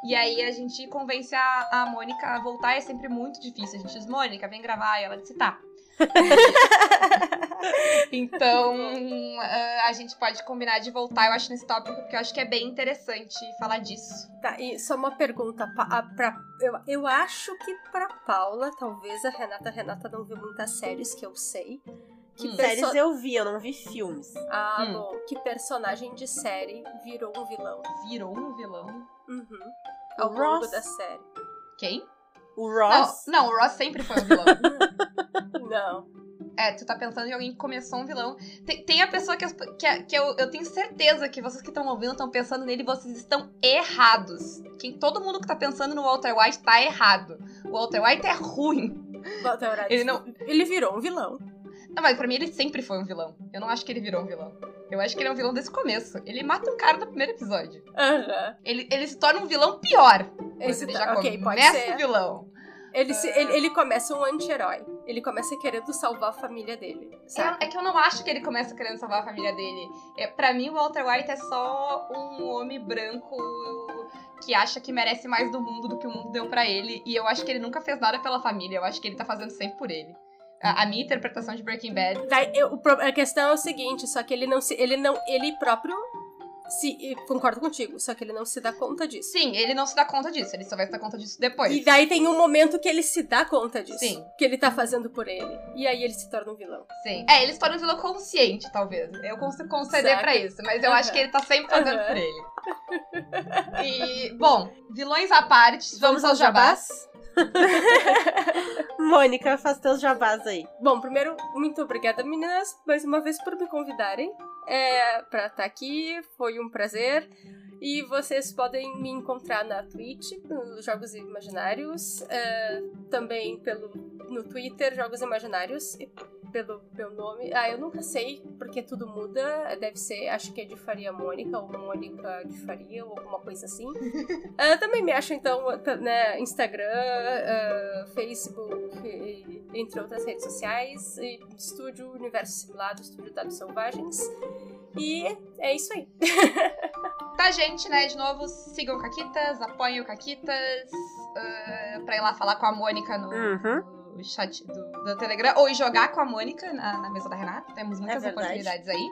E aí a gente convence a, a Mônica a voltar. É sempre muito difícil. A gente diz, Mônica, vem gravar. E ela disse, tá. então, ah, a gente pode combinar de voltar, eu acho, nesse tópico, porque eu acho que é bem interessante falar disso. Tá, e só uma pergunta. pa- a- pra, eu, eu acho que pra Paula, talvez a Renata, a Renata não viu muitas séries que eu sei. Que Hum. perso- Séries eu vi, eu não vi filmes. Ah, Hum. bom. Que personagem de série virou um vilão? Virou um vilão. Uhum. O Ao longo Ross? da série. Quem? O Não, Ross. não, o Ross sempre foi um vilão. Não. É, tu tá pensando em alguém que começou um vilão. Tem, tem a pessoa que, que, que eu, eu tenho certeza que vocês que estão ouvindo estão pensando nele e vocês estão errados. Quem, todo mundo que tá pensando no Walter White tá errado. O Walter White é ruim. Walter White. Ele não- Ele virou um vilão. Não, mas pra mim ele sempre foi um vilão. Eu não acho que ele virou um vilão. Eu acho que ele é um vilão desde o começo. Ele mata um cara no primeiro episódio. Aham. Ele, ele se torna um vilão pior. Esse ele tá- já ok, pode ser. vilão. Ele, se- Ah. ele, ele começa um anti-herói. Ele começa querendo salvar a família dele. Sabe? É, é que eu não acho que ele começa querendo salvar a família dele. É, para mim, o Walter White é só um homem branco que acha que merece mais do mundo do que o mundo deu pra ele. E eu acho que ele nunca fez nada pela família. Eu acho que ele tá fazendo sempre por ele. A, a minha interpretação de Breaking Bad. Daí, eu- a questão é o seguinte, só que ele não se. Ele não. Ele próprio se. Concordo contigo, só que ele não se dá conta disso. Sim, ele não se dá conta disso. Ele só vai se dar conta disso depois. E daí tem um momento que ele se dá conta disso. Sim. Que ele tá fazendo por ele. E aí ele se torna um vilão. Sim. É, ele se torna um vilão consciente, talvez. Eu consigo conceder Saca. pra isso. Mas eu Aham. acho que ele tá sempre fazendo Aham. por ele. E, bom, vilões à parte, vamos, aos jabás. Mônica, faz teus jabás aí. Bom, primeiro, muito obrigada, meninas, mais uma vez por me convidarem é, pra estar aqui. Foi um prazer. E vocês podem me encontrar na Twitch, nos Jogos Imaginários, é, também pelo, no Twitter, Jogos Imaginários, pelo meu nome. Ah, eu nunca sei, porque tudo muda. Deve ser, acho que é de Faria Mônica, ou Mônica de Faria, ou alguma coisa assim. Ah, também me acham, então, né, Instagram, ah, Facebook, e- entre outras redes sociais, e Estúdio Universo Simulado, Estúdio Dados Selvagens. E é isso aí. Tá, gente, né? De novo, sigam o Caquitas, apoiem o Caquitas, uh, pra ir lá falar com a Mônica no, Uhum. No chat do, do Telegram, ou jogar com a Mônica na, na mesa da Renata. Temos muitas É oportunidades aí.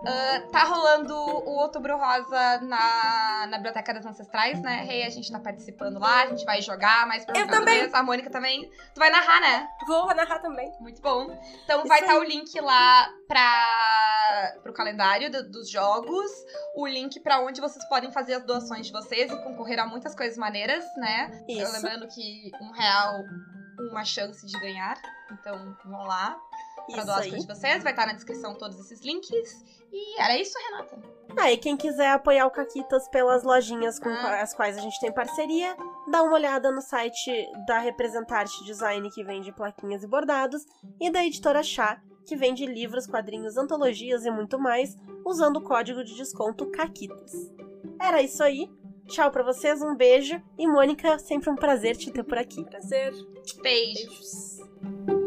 Uh, tá rolando o Outubro Rosa na, na Biblioteca das Ancestrais, né? Rei, a gente tá participando lá, a gente vai jogar mais pra Eu também. A Mônica também. Tu vai narrar, né? Vou narrar também. Muito bom. Então Isso vai estar aí. o link lá para pro calendário do- dos jogos, o link pra onde vocês podem fazer as doações de vocês e concorrer a muitas coisas maneiras, né? Isso. lembrando que um real, uma chance de ganhar. Então vão lá Isso doar as coisas de vocês. Vai estar na descrição todos esses links. E era isso, Renata. Ah, e quem quiser apoiar o Caquitas pelas lojinhas com Ah. as quais a gente tem parceria, dá uma olhada no site da Representarte Design, que vende plaquinhas e bordados, e da Editora Chá, que vende livros, quadrinhos, antologias e muito mais, usando o código de desconto CAQUITAS. Era isso aí. Tchau pra vocês, um beijo. E Mônica, sempre um prazer te ter por aqui. Prazer. Beijo. Beijos.